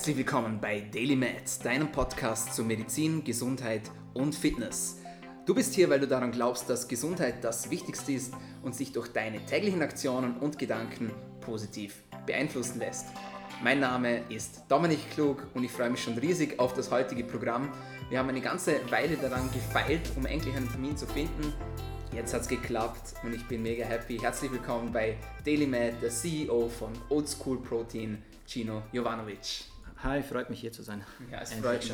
Herzlich willkommen bei Daily Med, deinem Podcast zu Medizin, Gesundheit und Fitness. Du bist hier, weil du daran glaubst, dass Gesundheit das Wichtigste ist und sich durch deine täglichen Aktionen und Gedanken positiv beeinflussen lässt. Mein Name ist Dominik Klug und ich freue mich schon riesig auf das heutige Programm. Wir haben eine ganze Weile daran gefeilt, um endlich einen Termin zu finden. Jetzt hat es geklappt und ich bin mega happy. Herzlich willkommen bei DailyMed, der CEO von Old School Protein, Gino Jovanovic. Hi, freut mich hier zu sein. Ja, es freut mich,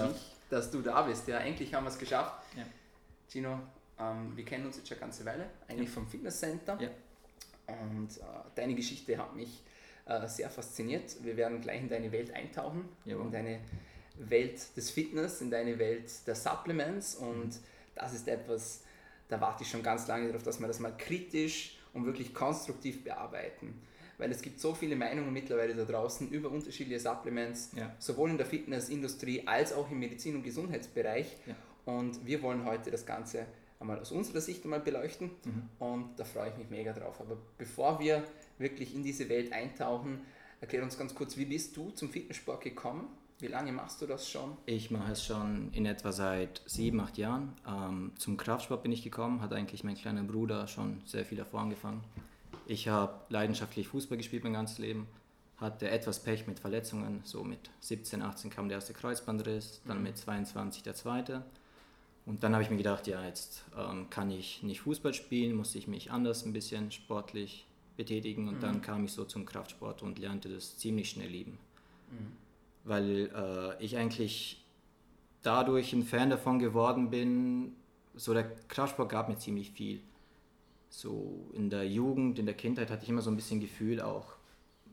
dass du da bist. Ja, endlich haben wir es geschafft. Ja. Gino, ähm, wir kennen uns jetzt schon eine ganze Weile, eigentlich ja. vom Fitnesscenter. Ja. Und äh, deine Geschichte hat mich äh, sehr fasziniert. Wir werden gleich in deine Welt eintauchen, Jawohl. in deine Welt des Fitness, in deine Welt der Supplements. Und mhm. das ist etwas, da warte ich schon ganz lange darauf, dass wir das mal kritisch und wirklich konstruktiv bearbeiten. Weil es gibt so viele Meinungen mittlerweile da draußen über unterschiedliche Supplements, ja. sowohl in der Fitnessindustrie als auch im Medizin- und Gesundheitsbereich. Ja. Und wir wollen heute das Ganze einmal aus unserer Sicht einmal beleuchten mhm. und da freue ich mich mega drauf. Aber bevor wir wirklich in diese Welt eintauchen, erklär uns ganz kurz, wie bist du zum Fitnesssport gekommen? Wie lange machst du das schon? Ich mache es schon in etwa seit sieben, acht Jahren. Ähm, zum Kraftsport bin ich gekommen, hat eigentlich mein kleiner Bruder schon sehr viel davor angefangen. Ich habe leidenschaftlich Fußball gespielt mein ganzes Leben, hatte etwas Pech mit Verletzungen. So mit 17, 18 kam der erste Kreuzbandriss, dann mit 22 der zweite. Und dann habe ich mir gedacht, ja, jetzt ähm, kann ich nicht Fußball spielen, muss ich mich anders ein bisschen sportlich betätigen. Und mhm. dann kam ich so zum Kraftsport und lernte das ziemlich schnell lieben. Mhm weil äh, ich eigentlich dadurch ein Fan davon geworden bin. So der Kraftsport gab mir ziemlich viel. So in der Jugend, in der Kindheit hatte ich immer so ein bisschen Gefühl, auch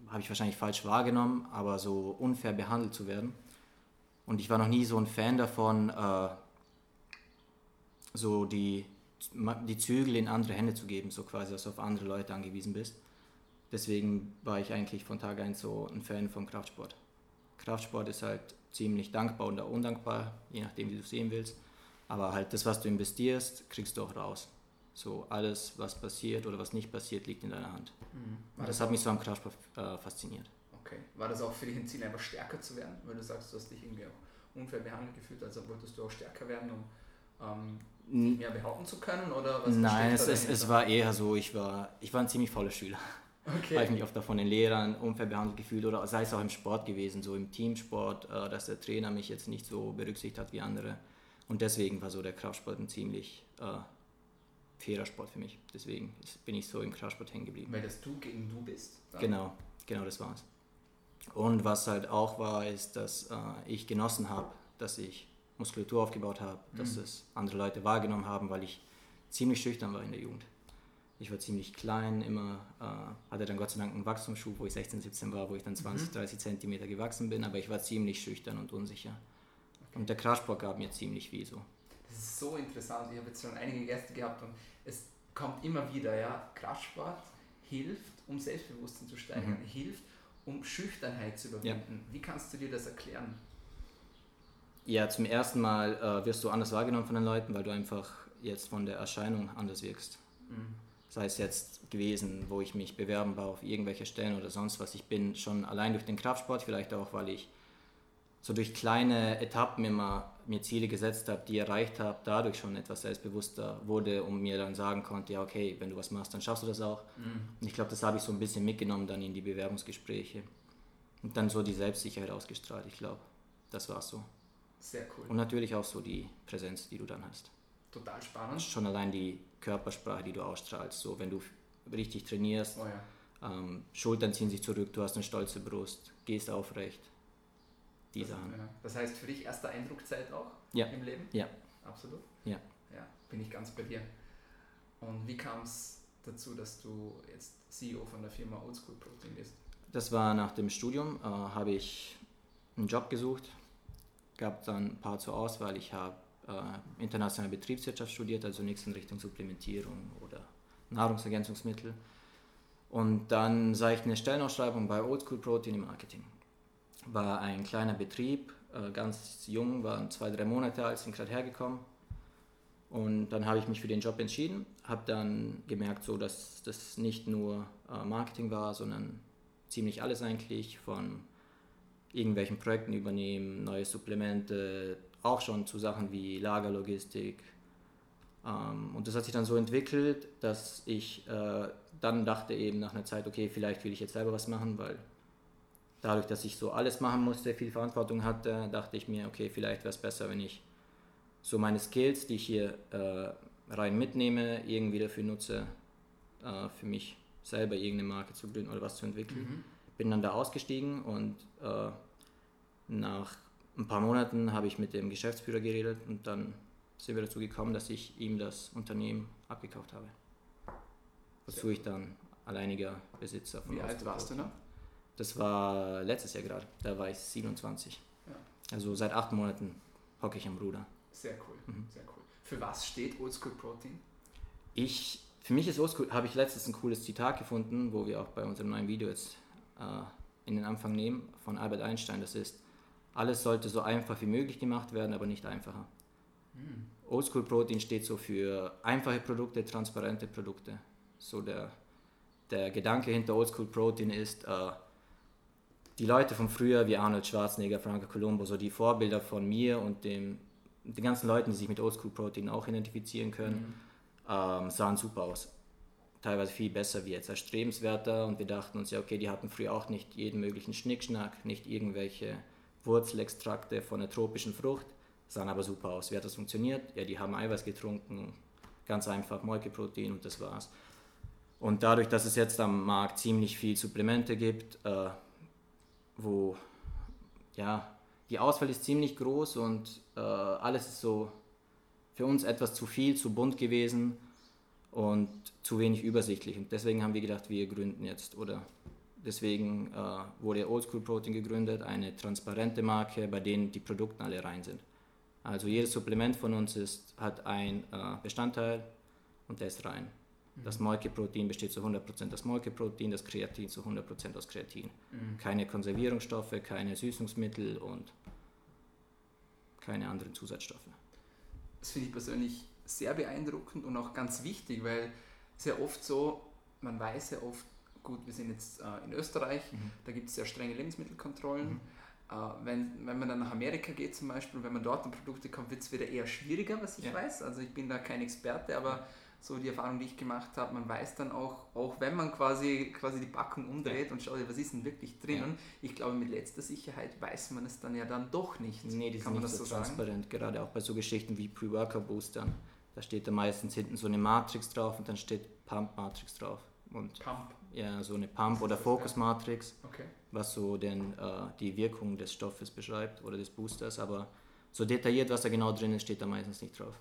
habe ich wahrscheinlich falsch wahrgenommen, aber so unfair behandelt zu werden. Und ich war noch nie so ein Fan davon, äh, so die, die Zügel in andere Hände zu geben, so quasi, dass du auf andere Leute angewiesen bist. Deswegen war ich eigentlich von Tag 1 so ein Fan vom Kraftsport. Kraftsport ist halt ziemlich dankbar oder undankbar, je nachdem, wie du es sehen willst. Aber halt das, was du investierst, kriegst du auch raus. So alles, was passiert oder was nicht passiert, liegt in deiner Hand. Mhm. Das hat mich so am Kraftsport äh, fasziniert. Okay. War das auch für dich ein Ziel, einfach stärker zu werden? Weil du sagst, du hast dich irgendwie auch unfair behandelt gefühlt, also wolltest du auch stärker werden, um ähm, mehr behaupten zu können? Oder was Nein, es, es, es, war eher so, ich war, ich war ein ziemlich fauler Schüler. Okay. Weil ich mich oft von den Lehrern unfair behandelt gefühlt oder sei es auch im Sport gewesen, so im Teamsport, äh, dass der Trainer mich jetzt nicht so berücksichtigt hat wie andere. Und deswegen war so der Kraftsport ein ziemlich äh, fairer Sport für mich. Deswegen bin ich so im Kraftsport hängen geblieben. Weil das du gegen du bist. Dann. Genau, genau das war es. Und was halt auch war, ist, dass äh, ich genossen habe, dass ich Muskulatur aufgebaut habe, dass mhm. es andere Leute wahrgenommen haben, weil ich ziemlich schüchtern war in der Jugend. Ich war ziemlich klein, immer äh, hatte dann Gott sei Dank einen Wachstumsschub, wo ich 16, 17 war, wo ich dann 20, mhm. 30 Zentimeter gewachsen bin, aber ich war ziemlich schüchtern und unsicher. Okay. Und der Kraftsport gab mir ziemlich viel so. Das ist so interessant. Ich habe jetzt schon einige Gäste gehabt und es kommt immer wieder, ja, Kraftsport hilft, um Selbstbewusstsein zu steigern, mhm. hilft, um Schüchternheit zu überwinden. Ja. Wie kannst du dir das erklären? Ja, zum ersten Mal äh, wirst du anders wahrgenommen von den Leuten, weil du einfach jetzt von der Erscheinung anders wirkst. Mhm sei es jetzt gewesen, wo ich mich bewerben war auf irgendwelche Stellen oder sonst was. Ich bin schon allein durch den Kraftsport, vielleicht auch, weil ich so durch kleine Etappen immer mir Ziele gesetzt habe, die erreicht habe, dadurch schon etwas selbstbewusster wurde und mir dann sagen konnte, ja okay, wenn du was machst, dann schaffst du das auch. Mhm. Und ich glaube, das habe ich so ein bisschen mitgenommen dann in die Bewerbungsgespräche und dann so die Selbstsicherheit ausgestrahlt. Ich glaube, das war so. Sehr cool. Und natürlich auch so die Präsenz, die du dann hast. Total spannend. Schon allein die Körpersprache, die du ausstrahlst. So, wenn du richtig trainierst, oh ja. ähm, Schultern ziehen sich zurück, du hast eine stolze Brust, gehst aufrecht. Die das, Ja. das heißt für dich erste Eindruckzeit auch ja. im Leben? Ja. Absolut? Ja. Ja, bin ich ganz bei dir. Und wie kam es dazu, dass du jetzt CEO von der Firma Oldschool Protein bist? Das war nach dem Studium, äh, habe ich einen Job gesucht, gab dann ein paar zur Auswahl. Ich habe äh, internationale Betriebswirtschaft studiert, also nichts in Richtung Supplementierung oder Nahrungsergänzungsmittel. Und dann sah ich eine Stellenausschreibung bei Oldschool Protein im Marketing. War ein kleiner Betrieb, äh, ganz jung, waren zwei, drei Monate alt, sind gerade hergekommen. Und dann habe ich mich für den Job entschieden, habe dann gemerkt, so, dass das nicht nur äh, Marketing war, sondern ziemlich alles eigentlich, von irgendwelchen Projekten übernehmen, neue Supplemente, auch schon zu Sachen wie Lagerlogistik. Ähm, und das hat sich dann so entwickelt, dass ich äh, dann dachte eben nach einer Zeit, okay, vielleicht will ich jetzt selber was machen, weil dadurch, dass ich so alles machen musste, viel Verantwortung hatte, dachte ich mir, okay, vielleicht wäre es besser, wenn ich so meine Skills, die ich hier äh, rein mitnehme, irgendwie dafür nutze, äh, für mich selber irgendeine Marke zu gründen oder was zu entwickeln. Mhm. Bin dann da ausgestiegen und äh, nach ein paar Monaten habe ich mit dem Geschäftsführer geredet und dann sind wir dazu gekommen, dass ich ihm das Unternehmen abgekauft habe. Wozu ich dann alleiniger Besitzer von Wie alt warst du noch? Das war letztes Jahr gerade, da war ich 27. Ja. Also seit acht Monaten hocke ich am Ruder. Sehr cool, mhm. sehr cool. Für was steht Oldschool Protein? Ich, für mich ist Oldschool, habe ich letztens ein cooles Zitat gefunden, wo wir auch bei unserem neuen Video jetzt äh, in den Anfang nehmen, von Albert Einstein. Das ist, alles sollte so einfach wie möglich gemacht werden, aber nicht einfacher. Mhm. Oldschool Protein steht so für einfache Produkte, transparente Produkte. So der, der Gedanke hinter Oldschool Protein ist, äh, die Leute von früher wie Arnold Schwarzenegger, Franco Colombo, so die Vorbilder von mir und dem, den ganzen Leuten, die sich mit Oldschool Protein auch identifizieren können, mhm. ähm, sahen super aus. Teilweise viel besser wie jetzt erstrebenswerter und wir dachten uns ja, okay, die hatten früher auch nicht jeden möglichen Schnickschnack, nicht irgendwelche Wurzelextrakte von einer tropischen Frucht, sahen aber super aus. Wie hat das funktioniert? Ja, die haben Eiweiß getrunken, ganz einfach Molkeprotein und das war's. Und dadurch, dass es jetzt am Markt ziemlich viel Supplemente gibt, äh, wo ja, die Auswahl ist ziemlich groß und äh, alles ist so für uns etwas zu viel, zu bunt gewesen und zu wenig übersichtlich. Und deswegen haben wir gedacht, wir gründen jetzt oder deswegen äh, wurde Oldschool Protein gegründet, eine transparente Marke, bei denen die Produkte alle rein sind. Also jedes Supplement von uns ist, hat ein äh, Bestandteil und der ist rein. Das Molkeprotein besteht zu 100% aus Molkeprotein, das Kreatin zu 100% aus Kreatin. Mhm. Keine Konservierungsstoffe, keine Süßungsmittel und keine anderen Zusatzstoffe. Das finde ich persönlich sehr beeindruckend und auch ganz wichtig, weil sehr oft so, man weiß ja oft, gut, wir sind jetzt äh, in Österreich, mhm. da gibt es sehr strenge Lebensmittelkontrollen. Mhm. Äh, wenn, wenn man dann nach Amerika geht zum Beispiel, wenn man dort an Produkte kommt, wird es wieder eher schwieriger, was ich ja. weiß. Also ich bin da kein Experte, aber so die Erfahrung, die ich gemacht habe, man weiß dann auch, auch wenn man quasi, quasi die Packung umdreht ja. und schaut, was ist denn wirklich drinnen, ja. ich glaube, mit letzter Sicherheit weiß man es dann ja dann doch nicht. Nee, die Kann sind nicht so, so transparent, gerade auch bei so Geschichten wie Pre-Worker-Boostern. Da steht da meistens hinten so eine Matrix drauf und dann steht Pump-Matrix drauf. Und Pump? Ja, so eine Pump- oder Focus-Matrix, okay. was so den, äh, die Wirkung des Stoffes beschreibt oder des Boosters, aber so detailliert, was da genau drin ist, steht da meistens nicht drauf.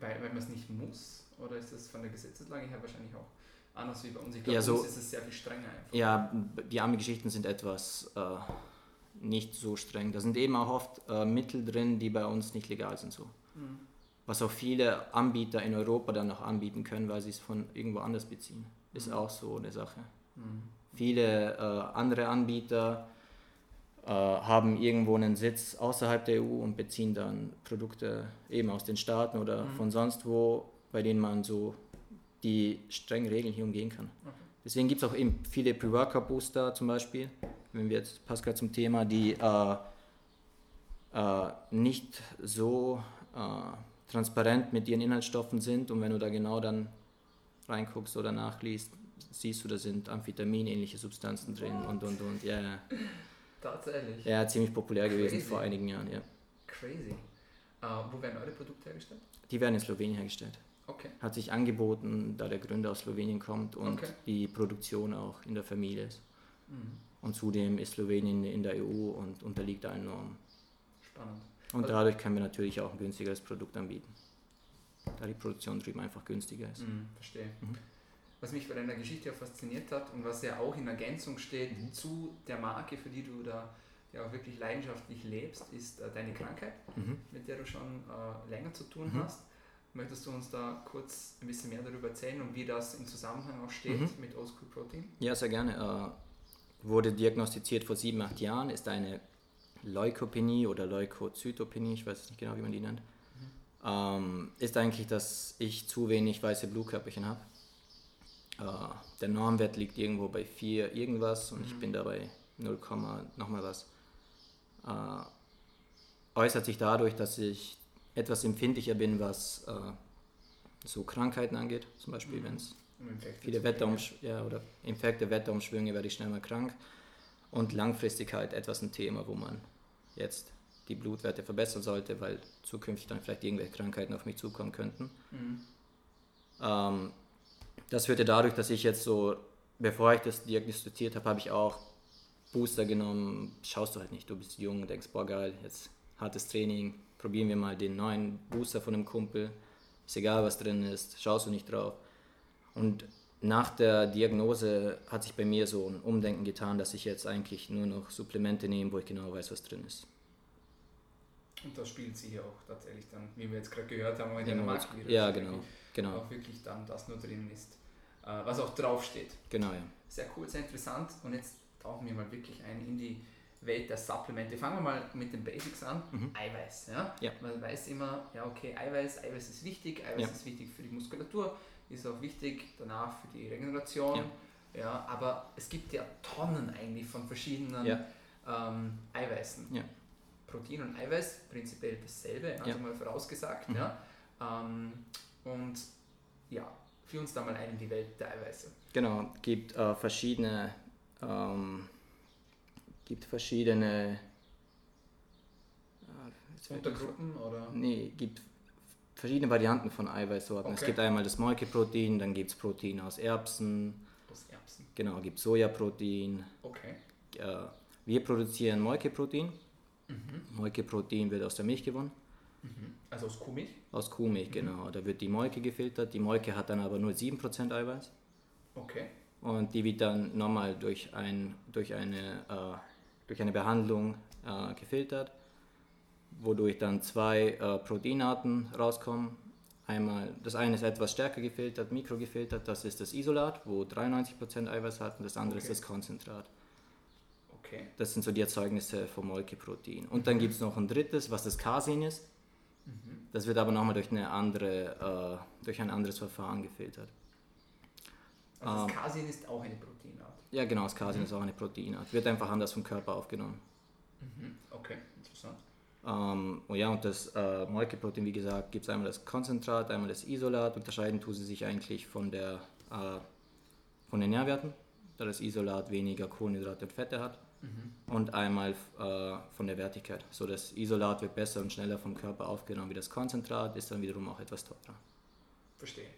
Weil, weil man es nicht muss? Oder ist das von der Gesetzeslage her wahrscheinlich auch anders wie bei uns? Ich glaube, ja, so, ist es sehr viel strenger einfach. Ja, die Army-Geschichten sind etwas äh, nicht so streng. Da sind eben auch oft äh, Mittel drin, die bei uns nicht legal sind. So. Mhm. Was auch viele Anbieter in Europa dann noch anbieten können, weil sie es von irgendwo anders beziehen. Ist mhm. auch so eine Sache. Mhm. Viele äh, andere Anbieter äh, haben irgendwo einen Sitz außerhalb der EU und beziehen dann Produkte eben aus den Staaten oder mhm. von sonst wo bei denen man so die strengen Regeln hier umgehen kann. Okay. Deswegen gibt es auch eben viele Pre-Workout-Booster zum Beispiel, wenn wir jetzt Pascal zum Thema, die äh, äh, nicht so äh, transparent mit ihren Inhaltsstoffen sind und wenn du da genau dann reinguckst oder nachliest, siehst du, da sind Amphetamin-ähnliche Substanzen drin What? und und und. Ja, ja. Tatsächlich. Ja, ziemlich populär Crazy. gewesen vor einigen Jahren, ja. Crazy. Uh, wo werden eure Produkte hergestellt? Die werden in Slowenien hergestellt. Okay. Hat sich angeboten, da der Gründer aus Slowenien kommt und okay. die Produktion auch in der Familie ist. Mhm. Und zudem ist Slowenien in der EU und unterliegt allen Normen. Spannend. Und also, dadurch können wir natürlich auch ein günstigeres Produkt anbieten. Da die Produktion drüben einfach günstiger ist. Mhm, verstehe. Mhm. Was mich bei deiner Geschichte auch fasziniert hat und was ja auch in Ergänzung steht mhm. zu der Marke, für die du da ja auch wirklich leidenschaftlich lebst, ist äh, deine Krankheit, mhm. mit der du schon äh, länger zu tun mhm. hast. Möchtest du uns da kurz ein bisschen mehr darüber erzählen und wie das im Zusammenhang auch steht mhm. mit Oldschool Protein? Ja, sehr gerne. Äh, wurde diagnostiziert vor sieben, acht Jahren, ist eine Leukopenie oder Leukozytopenie, ich weiß nicht genau, wie man die nennt. Mhm. Ähm, ist eigentlich, dass ich zu wenig weiße Blutkörperchen habe. Äh, der Normwert liegt irgendwo bei 4 irgendwas und mhm. ich bin dabei 0, nochmal was. äh, äußert sich dadurch, dass ich etwas empfindlicher bin, was äh, so Krankheiten angeht. Zum Beispiel, mhm. wenn es viele Wetterumschwünge ja, oder Infekte, Wetterumschwünge, werde ich schnell mal krank. Und Langfristigkeit etwas ein Thema, wo man jetzt die Blutwerte verbessern sollte, weil zukünftig dann vielleicht irgendwelche Krankheiten auf mich zukommen könnten. Mhm. Ähm, das führte dadurch, dass ich jetzt so, bevor ich das diagnostiziert habe, habe ich auch Booster genommen. Schaust du halt nicht, du bist jung, denkst, boah geil, jetzt hartes Training, probieren wir mal den neuen Booster von einem Kumpel. Ist egal, was drin ist, schaust du nicht drauf. Und nach der Diagnose hat sich bei mir so ein Umdenken getan, dass ich jetzt eigentlich nur noch Supplemente nehme, wo ich genau weiß, was drin ist. Und das spielt sie hier auch tatsächlich dann, wie wir jetzt gerade gehört haben, in der Marktvideo. Ja, genau, genau. Auch wirklich dann das nur drin ist, äh, was auch draufsteht. Genau, ja. Sehr cool, sehr interessant. Und jetzt tauchen wir mal wirklich ein in die Welt der Supplemente. Fangen wir mal mit den Basics an. Mhm. Eiweiß. Ja? ja? Man weiß immer, ja okay, Eiweiß, Eiweiß ist wichtig, Eiweiß ja. ist wichtig für die Muskulatur, ist auch wichtig danach für die Regeneration. Ja. ja aber es gibt ja Tonnen eigentlich von verschiedenen ähm, Eiweißen. Ja. Protein und Eiweiß prinzipiell dasselbe, also mal vorausgesagt. Mhm. Ja? Ähm, und ja, führ uns da mal ein in die Welt der Eiweiße. Genau, gibt äh, verschiedene ähm, gibt verschiedene äh, Untergruppen oder? Nee, gibt verschiedene Varianten von Eiweißsorten. Okay. Es gibt einmal das Molkeprotein, dann gibt es Protein aus Erbsen. Aus Erbsen. Genau, gibt Sojaprotein. Okay. Äh, wir produzieren Molkeprotein. Mhm. Molkeprotein wird aus der Milch gewonnen. Mhm. Also aus Kuhmilch? Aus Kuhmilch, mhm. genau. Da wird die Molke gefiltert. Die Molke hat dann aber nur 7% Eiweiß. Okay. Und die wird dann nochmal durch, ein, durch, eine, äh, durch eine Behandlung äh, gefiltert, wodurch dann zwei äh, Proteinarten rauskommen. Einmal, das eine ist etwas stärker gefiltert, mikrogefiltert, das ist das Isolat, wo 93% Eiweiß hat, und das andere okay. ist das Konzentrat. Okay. Das sind so die Erzeugnisse vom Molkeprotein. Und dann gibt es noch ein drittes, was das Casein ist. Mhm. Das wird aber nochmal durch, eine andere, äh, durch ein anderes Verfahren gefiltert. Also das Casein ist auch eine Proteinart. Ja, genau, das Casein mhm. ist auch eine Proteinart. Wird einfach anders vom Körper aufgenommen. Mhm. Okay, interessant. Ähm, oh ja, und das äh, Molkeprotein, wie gesagt, gibt es einmal das Konzentrat, einmal das Isolat. Unterscheiden tun sie sich eigentlich von, der, äh, von den Nährwerten, da das Isolat weniger Kohlenhydrate und Fette hat. Mhm. Und einmal äh, von der Wertigkeit. So das Isolat wird besser und schneller vom Körper aufgenommen wie das Konzentrat, ist dann wiederum auch etwas teurer. Verstehe.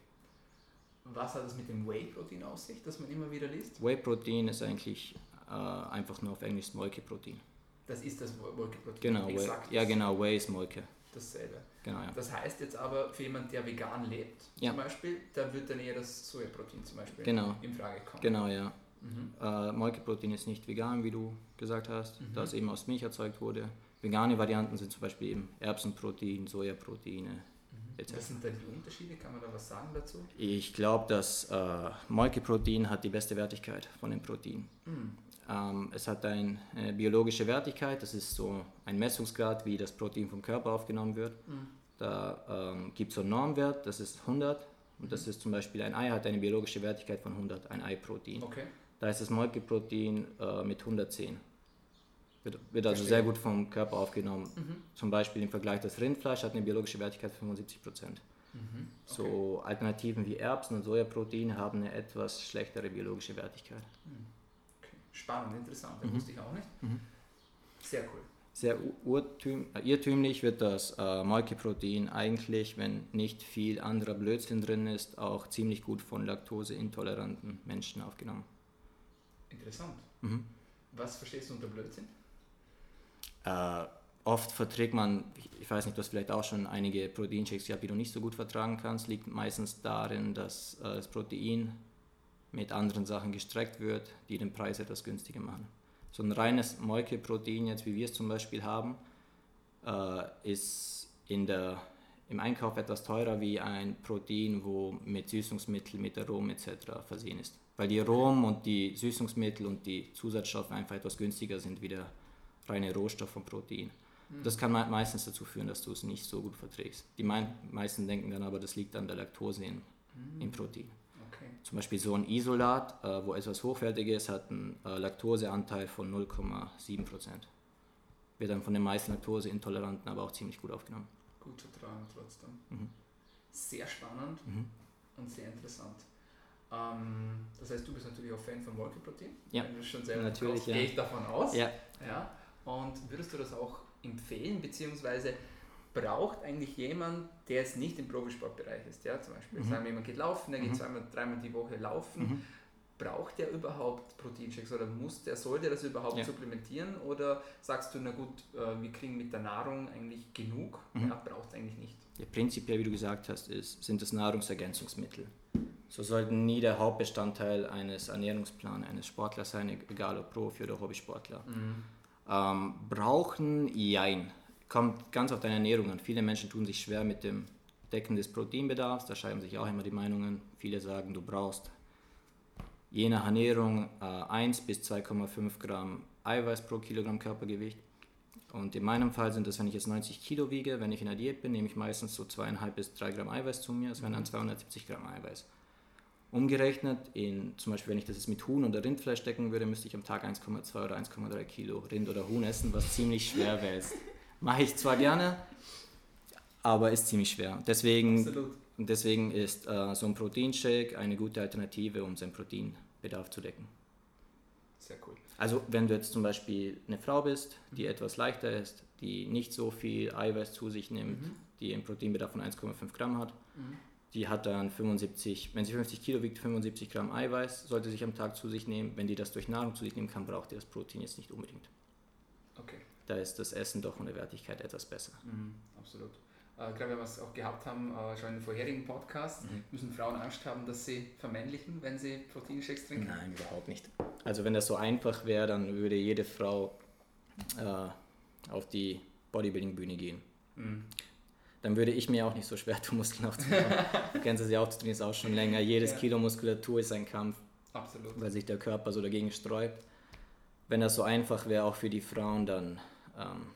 Was hat es mit dem Whey-Protein aus sich, das man immer wieder liest? Whey-Protein ist eigentlich äh, einfach nur auf Englisch Molke-Protein. Das ist das Molke-Protein. Genau, Whey, ja genau, Whey ist Molke. Dasselbe. Genau, ja. Das heißt jetzt aber für jemanden, der vegan lebt, ja. zum Beispiel, da wird dann eher das Sojaprotein zum Beispiel genau. in Frage kommen. Genau, ja. Mhm. Äh, Molkeprotein ist nicht vegan, wie du gesagt hast, mhm. da es eben aus Milch erzeugt wurde. Vegane Varianten sind zum Beispiel eben Erbsenprotein, Sojaproteine, etc. Was sind denn die Unterschiede? Kann man da was sagen dazu? Ich glaube, das äh, Molkeprotein hat die beste Wertigkeit von den Proteinen. Mhm. Ähm, es hat eine äh, biologische Wertigkeit, das ist so ein Messungsgrad, wie das Protein vom Körper aufgenommen wird. Mhm. Da ähm, gibt es so einen Normwert, das ist 100. Und das mhm. ist zum Beispiel ein Ei hat eine biologische Wertigkeit von 100, ein Eiprotein. Okay. Da ist das Molkeprotein äh, mit 110. Wird, wird also sehr gut vom Körper aufgenommen. Mhm. Zum Beispiel im Vergleich das Rindfleisch hat eine biologische Wertigkeit von 75 Prozent. Mhm. Okay. So Alternativen wie Erbsen und Sojaprotein haben eine etwas schlechtere biologische Wertigkeit. Mhm. Okay. Spannend, interessant, das mhm. wusste ich auch nicht. Mhm. Sehr cool. Sehr äh, irrtümlich wird das äh, Molkeprotein eigentlich, wenn nicht viel anderer Blödsinn drin ist, auch ziemlich gut von laktoseintoleranten Menschen aufgenommen. Interessant. Mhm. Was verstehst du unter Blödsinn? Äh, oft verträgt man, ich weiß nicht, du hast vielleicht auch schon einige Proteinshakes gehabt, die du nicht so gut vertragen kannst, liegt meistens darin, dass äh, das Protein mit anderen Sachen gestreckt wird, die den Preis etwas günstiger machen. So ein reines Molkeprotein, jetzt wie wir es zum Beispiel haben, äh, ist in der, im Einkauf etwas teurer wie ein Protein, wo mit Süßungsmittel, mit Aromen etc. versehen ist weil die Aromen und die Süßungsmittel und die Zusatzstoffe einfach etwas günstiger sind wie der reine Rohstoff von Protein. Mhm. Das kann meistens dazu führen, dass du es nicht so gut verträgst. Die meisten denken dann aber, das liegt an der Laktose in, mhm. im Protein. Okay. Zum Beispiel so ein Isolat, äh, wo etwas Hochwertiges hat einen äh, Laktoseanteil von 0,7% wird dann von den meisten Laktoseintoleranten aber auch ziemlich gut aufgenommen. Gut vertragen trotzdem. Mhm. Sehr spannend mhm. und sehr interessant. Ähm, das heißt, du bist natürlich auch Fan von Molkeprotein. Ja, Wenn du schon selber natürlich, kaufst, ja. gehe ich davon aus. Ja. ja. Und würdest du das auch empfehlen, beziehungsweise braucht eigentlich jemand, der jetzt nicht im Profisportbereich ist, ja, zum Beispiel, mhm. sagen wir, jemand geht laufen, der geht mhm. zweimal, dreimal die Woche laufen, mhm. braucht der überhaupt Proteinshakes oder muss der, soll der das überhaupt ja. supplementieren oder sagst du, na gut, äh, wir kriegen mit der Nahrung eigentlich genug, mhm. ja, braucht es eigentlich nicht? Ja, prinzipiell, wie du gesagt hast, ist, sind das Nahrungsergänzungsmittel. So sollten nie der Hauptbestandteil eines Ernährungsplans eines Sportlers sein, egal ob Profi oder Hobbysportler. Mhm. Ähm, brauchen, jein kommt ganz auf deine Ernährung an. Viele Menschen tun sich schwer mit dem Decken des Proteinbedarfs, da scheiden sich auch immer die Meinungen. Viele sagen, du brauchst je nach Ernährung äh, 1 bis 2,5 Gramm Eiweiß pro Kilogramm Körpergewicht. Und in meinem Fall sind das, wenn ich jetzt 90 Kilo wiege, wenn ich in der Diät bin, nehme ich meistens so 2,5 bis 3 Gramm Eiweiß zu mir, das wären dann 270 Gramm Eiweiß. Umgerechnet, in, zum Beispiel wenn ich das jetzt mit Huhn oder Rindfleisch decken würde, müsste ich am Tag 1,2 oder 1,3 Kilo Rind oder Huhn essen, was ziemlich schwer wäre. Mache ich zwar gerne, aber ist ziemlich schwer. Deswegen, deswegen ist äh, so ein Proteinshake eine gute Alternative, um seinen Proteinbedarf zu decken. Sehr cool. Also wenn du jetzt zum Beispiel eine Frau bist, die mhm. etwas leichter ist, die nicht so viel Eiweiß zu sich nimmt, mhm. die einen Proteinbedarf von 1,5 Gramm hat, mhm. Die hat dann 75, wenn sie 50 Kilo wiegt, 75 Gramm Eiweiß, sollte sich am Tag zu sich nehmen. Wenn die das durch Nahrung zu sich nehmen kann, braucht ihr das Protein jetzt nicht unbedingt. Okay da ist das Essen doch von der Wertigkeit etwas besser. Mhm, absolut. Äh, gerade wenn wir es auch gehabt haben, äh, schon in den vorherigen Podcasts, mhm. müssen Frauen Angst haben, dass sie vermännlichen, wenn sie Proteinshakes trinken? Nein, überhaupt nicht. Also wenn das so einfach wäre, dann würde jede Frau äh, auf die Bodybuilding-Bühne gehen. Mhm. Dann würde ich mir auch nicht so schwer tun, Muskeln aufzubauen. du kennst es ja auch, du trainierst auch schon länger. Jedes ja. Kilo Muskulatur ist ein Kampf, Absolut. weil sich der Körper so dagegen sträubt. Wenn das so einfach wäre, auch für die Frauen, dann ähm,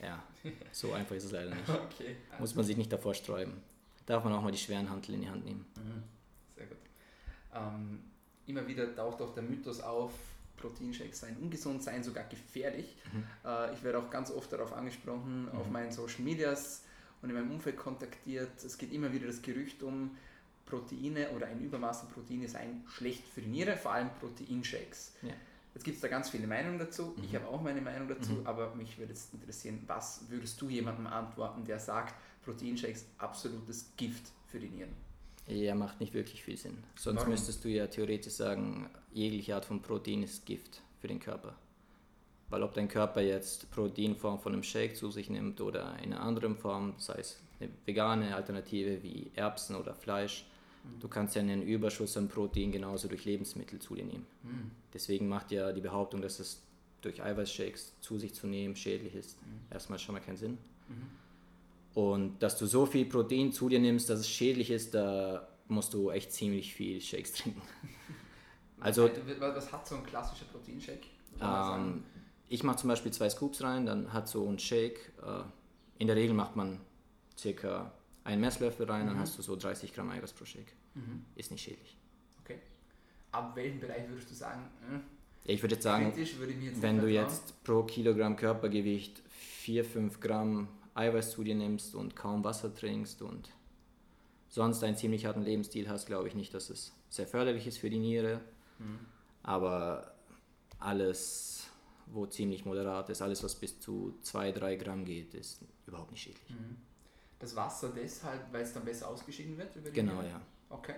ja, so einfach ist es leider nicht. Okay, Muss man sich nicht davor sträuben. Darf man auch mal die schweren Hantel in die Hand nehmen. Mhm. Sehr gut. Ähm, immer wieder taucht auch der Mythos auf, Proteinshakes seien ungesund, seien sogar gefährlich. Mhm. Äh, ich werde auch ganz oft darauf angesprochen, mhm. auf meinen Social Medias und in meinem Umfeld kontaktiert. Es geht immer wieder das Gerücht um, Proteine oder ein Übermaß an Proteine seien schlecht für die Niere, vor allem Proteinshakes. Ja. Jetzt gibt es da ganz viele Meinungen dazu. Mhm. Ich habe auch meine Meinung dazu, mhm. aber mich würde jetzt interessieren, was würdest du jemandem antworten, der sagt, Proteinshakes absolutes Gift für die Nieren? Ja, macht nicht wirklich viel Sinn. Sonst Warum? müsstest du ja theoretisch sagen, jegliche Art von Protein ist Gift für den Körper. Weil ob dein Körper jetzt Proteinform von einem Shake zu sich nimmt oder in einer anderen Form, sei es eine vegane Alternative wie Erbsen oder Fleisch, Du kannst ja einen Überschuss an Protein genauso durch Lebensmittel zu dir nehmen. Mhm. Deswegen macht ja die Behauptung, dass es durch Eiweißshakes zu sich zu nehmen schädlich ist, mhm. erstmal schon mal keinen Sinn. Mhm. Und dass du so viel Protein zu dir nimmst, dass es schädlich ist, da musst du echt ziemlich viel Shakes trinken. Also, was hat so ein klassischer Proteinshake? Ähm, ich mache zum Beispiel zwei Scoops rein, dann hat so ein Shake, äh, in der Regel macht man circa einen Messlöffel rein, mhm. dann hast du so 30 Gramm Eiweiß pro Shake. Mhm. Ist nicht schädlich. Okay. Ab welchem Bereich würdest du sagen? Äh, ich würde jetzt sagen, würde jetzt wenn du jetzt pro Kilogramm Körpergewicht 4-5 Gramm Eiweiß zu dir nimmst und kaum Wasser trinkst und sonst einen ziemlich harten Lebensstil hast, glaube ich nicht, dass es sehr förderlich ist für die Niere. Mhm. Aber alles, wo ziemlich moderat ist, alles, was bis zu 2-3 Gramm geht, ist überhaupt nicht schädlich. Mhm das Wasser deshalb, weil es dann besser ausgeschieden wird? Über die genau, Nähe? ja. Okay.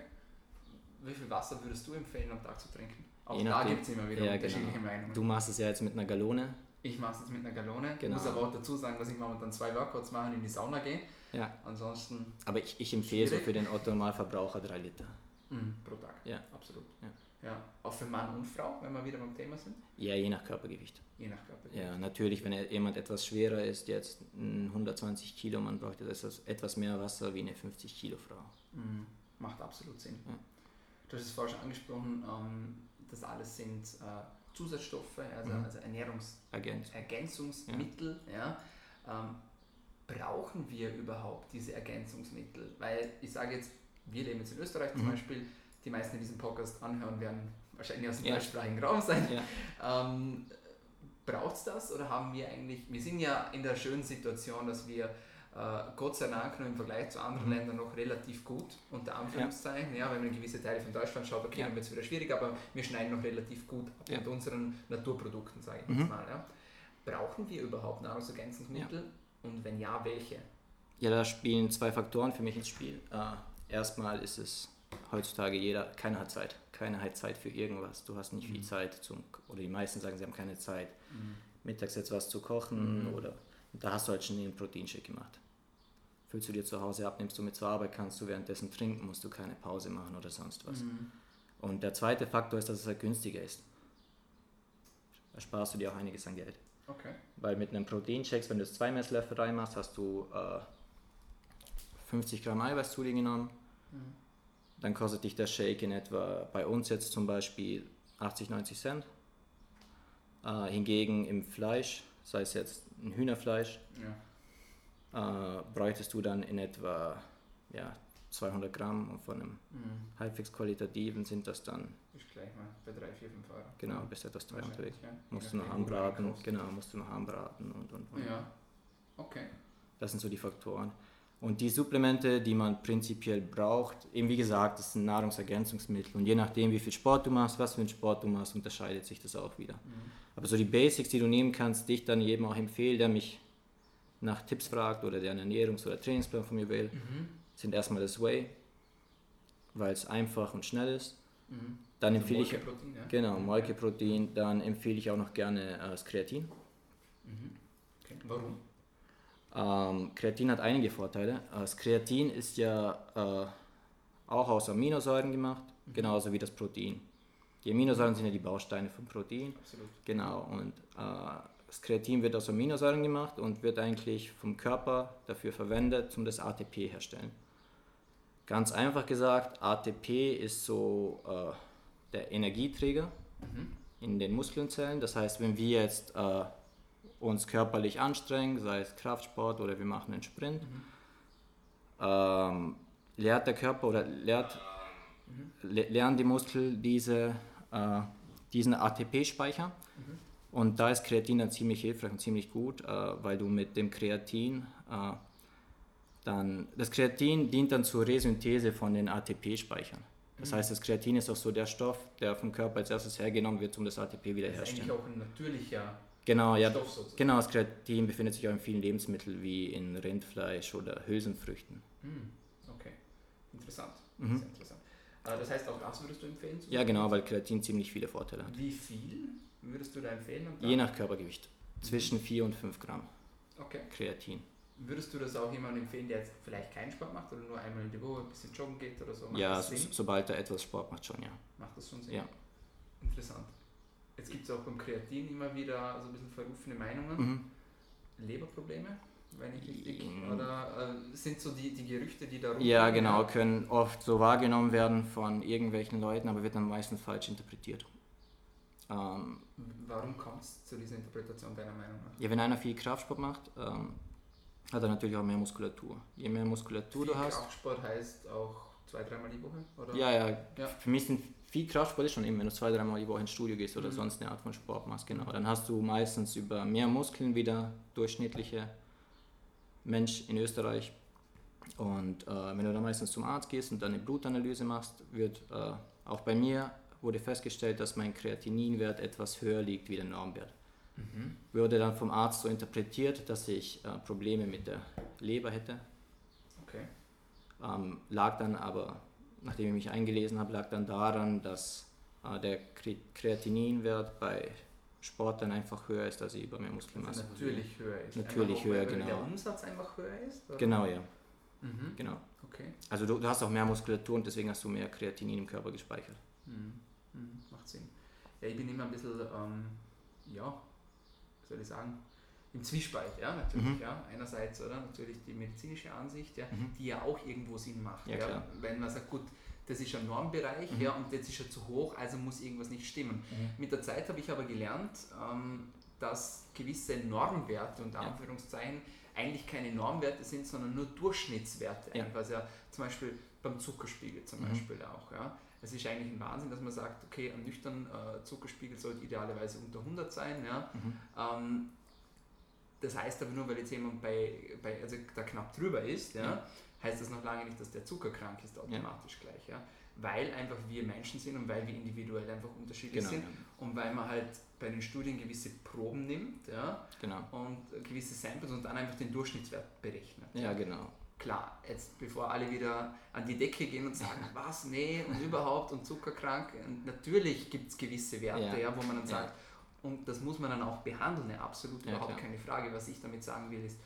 Wie viel Wasser würdest du empfehlen, am Tag zu trinken? Auch da gibt es immer wieder ja, unterschiedliche genau. Meinungen. Du machst es ja jetzt mit einer Gallone. Ich mache es jetzt mit einer Gallone. Genau. Ich muss aber auch dazu sagen, dass ich momentan zwei Workouts mache und in die Sauna gehe. Ja. Ansonsten. Aber ich, ich empfehle schwierig. so für den Otto-Normalverbraucher drei Liter. Mhm, pro Tag. Ja. Absolut. Ja. Ja, auch für Mann und Frau, wenn wir wieder beim Thema sind? Ja, je nach Körpergewicht. Je nach Körpergewicht. Ja, natürlich, wenn jemand etwas schwerer ist, jetzt 120 Kilo, man braucht etwas mehr Wasser wie eine 50 Kilo Frau. Mhm. Macht absolut Sinn. Ja. Du hast es vorher schon angesprochen, ähm, das alles sind äh, Zusatzstoffe, also, mhm. also Ernährungsergänzungsmittel. Ja. ja. Ähm, brauchen wir überhaupt diese Ergänzungsmittel? Weil ich sage jetzt, wir leben jetzt in Österreich zum mhm. Beispiel, die meisten, die diesen Podcast anhören, werden wahrscheinlich aus dem ja. deutschsprachigen Raum sein. Ja. Ähm, Braucht es das oder haben wir eigentlich, wir sind ja in der schönen Situation, dass wir äh, Gott sei Dank noch im Vergleich zu anderen mhm. Ländern noch relativ gut, unter Anführungszeichen. Ja. ja, wenn man gewisse Teile von Deutschland schaut, okay, ja. dann wird es wieder schwierig, aber wir schneiden noch relativ gut ab mit unseren Naturprodukten, sage ich mhm. jetzt mal. Brauchen wir überhaupt Nahrungsergänzungsmittel und wenn ja, welche? Ja, da spielen zwei Faktoren für mich ins Spiel. Äh, erstmal ist es heutzutage jeder, keiner hat Zeit. Keiner hat Zeit für irgendwas. Du hast nicht mhm. viel Zeit zum, oder die meisten sagen, sie haben keine Zeit, mhm. mittags jetzt was zu kochen mhm. oder da hast du halt schon einen Proteinshake gemacht. Füllst du dir zu Hause ab, nimmst du mit zur Arbeit, kannst du währenddessen trinken, musst du keine Pause machen oder sonst was. Mhm. Und der zweite Faktor ist, dass es halt günstiger ist. Da sparst du dir auch einiges an Geld. Okay. Weil mit einem Proteinshake, wenn du es zwei Messlöffel reinmachst, hast du äh, 50 Gramm Eiweiß zu dir genommen. Dann kostet dich der Shake in etwa bei uns jetzt zum Beispiel 80, 90 Cent. Äh, hingegen im Fleisch, sei es jetzt ein Hühnerfleisch, ja. äh, bräuchtest du dann in etwa ja, 200 Gramm und von einem mhm. halbwegs qualitativen sind das dann. Ist gleich mal bei 3, 4, 5 Euro. Genau, bist etwas teuer unterwegs. Ja. Musst du noch anbraten, genau, musst du noch anbraten und und und. Ja, okay. Das sind so die Faktoren. Und die Supplemente, die man prinzipiell braucht, eben wie gesagt, das sind Nahrungsergänzungsmittel. Und je nachdem, wie viel Sport du machst, was für einen Sport du machst, unterscheidet sich das auch wieder. Mhm. Aber so die Basics, die du nehmen kannst, die ich dann jedem auch empfehle, der mich nach Tipps fragt oder der einen Ernährungs- oder Trainingsplan von mir will, mhm. sind erstmal das Whey, weil es einfach und schnell ist. Mhm. Dann also empfehle ich ja? genau Molkeprotein. Dann empfehle ich auch noch gerne äh, das Kreatin. Mhm. Okay. Warum? Ähm, Kreatin hat einige Vorteile. Das Kreatin ist ja äh, auch aus Aminosäuren gemacht, mhm. genauso wie das Protein. Die Aminosäuren sind ja die Bausteine vom Protein. Absolut. Genau. Und äh, das Kreatin wird aus Aminosäuren gemacht und wird eigentlich vom Körper dafür verwendet, um das ATP herzustellen. Ganz einfach gesagt, ATP ist so äh, der Energieträger mhm. in den Muskelzellen. Das heißt, wenn wir jetzt äh, uns körperlich anstrengen, sei es Kraftsport oder wir machen einen Sprint, mhm. ähm, lehrt der Körper oder lehrt, mhm. le lernen die Muskel diese, äh, diesen ATP-Speicher. Mhm. Und da ist Kreatin dann ziemlich hilfreich und ziemlich gut, äh, weil du mit dem Kreatin äh, dann, das Kreatin dient dann zur Resynthese von den ATP-Speichern. Das mhm. heißt, das Kreatin ist auch so der Stoff, der vom Körper als erstes hergenommen wird, um das ATP wiederherzustellen. Das ist eigentlich auch ein natürlicher Genau, ja. Genau, das Kreatin befindet sich auch in vielen Lebensmitteln wie in Rindfleisch oder Hülsenfrüchten. Hm, okay, interessant. Mhm. Sehr interessant. Das heißt, auch das würdest du empfehlen? Ja, genau, weil Kreatin ziemlich viele Vorteile hat. Wie viel würdest du da empfehlen? Je nach Körpergewicht. Zwischen 4 und 5 Gramm okay. Kreatin. Würdest du das auch jemandem empfehlen, der jetzt vielleicht keinen Sport macht oder nur einmal in die Woche ein bisschen joggen geht oder so? Macht ja, so, sobald er etwas Sport macht, schon, ja. Macht das schon Sinn? Ja. Interessant. Jetzt gibt es auch beim Kreatin immer wieder so ein bisschen verrufene Meinungen. Mhm. Leberprobleme, wenn ich richtig. Mhm. Oder äh, sind so die, die Gerüchte, die da Ja, genau, können oft so wahrgenommen werden von irgendwelchen Leuten, aber wird dann meistens falsch interpretiert. Ähm, Warum kommt es zu dieser Interpretation deiner Meinung nach? Ja, wenn einer viel Kraftsport macht, ähm, hat er natürlich auch mehr Muskulatur. Je mehr Muskulatur viel du hast. Kraftsport heißt auch zwei, dreimal die Woche? Oder? Ja, ja, ja. Für mich sind viel Kraftsport ist schon eben, wenn du zwei, dreimal die Woche ins Studio gehst oder mhm. sonst eine Art von Sport machst, genau. Dann hast du meistens über mehr Muskeln wie der durchschnittliche Mensch in Österreich. Und äh, wenn du dann meistens zum Arzt gehst und dann eine Blutanalyse machst, wird äh, auch bei mir wurde festgestellt, dass mein Kreatininwert etwas höher liegt wie der Normwert. Mhm. Wurde dann vom Arzt so interpretiert, dass ich äh, Probleme mit der Leber hätte. Okay. Ähm, lag dann aber nachdem ich mich eingelesen habe, lag dann daran, dass äh, der Kreatininwert bei Sportlern einfach höher ist, als sie über mehr Muskelmasse. Also natürlich höher ist. Natürlich höher, genau. Der Umsatz einfach höher ist? Oder? Genau, ja. Mhm. Genau. Okay. Also du, du, hast auch mehr Muskulatur und deswegen hast du mehr Kreatinin im Körper gespeichert. Mhm. Mhm. Macht Sinn. Ja, ich bin immer ein bisschen, ähm, ja, soll ich sagen, im Zwiespalt, ja, natürlich. Mhm. Ja. Einerseits, oder, natürlich die medizinische Ansicht, ja, mhm. die ja auch irgendwo Sinn macht. Ja, ja. Wenn man sagt, gut, das ist ein Normbereich mhm. ja, und jetzt ist er zu hoch, also muss irgendwas nicht stimmen. Mhm. Mit der Zeit habe ich aber gelernt, ähm, dass gewisse Normwerte und Anführungszeichen eigentlich keine Normwerte sind, sondern nur Durchschnittswerte. Ja. Also ja, zum Beispiel beim Zuckerspiegel zum mhm. Beispiel auch. Ja. es ist eigentlich ein Wahnsinn, dass man sagt, okay, ein nüchtern äh, Zuckerspiegel sollte idealerweise unter 100 sein. Ja? Mhm. Ähm, das heißt aber nur, weil jetzt jemand bei, bei also da knapp drüber ist, ja, Ja. heißt das noch lange nicht, dass der zuckerkrank ist automatisch gleich. Ja? Weil einfach wir Menschen sind und weil wir individuell einfach unterschiedlich Genau, sind und weil man halt bei den Studien gewisse Proben nimmt ja, genau. und gewisse Samples und dann einfach den Durchschnittswert berechnet. Ja, genau. Klar, jetzt bevor alle wieder an die Decke gehen und sagen, was, nee und überhaupt und zuckerkrank, und natürlich gibt es gewisse Werte, ja. Ja. wo man dann Ja. sagt, und das muss man dann auch behandeln, ja, absolut Ja, überhaupt klar. keine Frage. Was ich damit sagen will, ist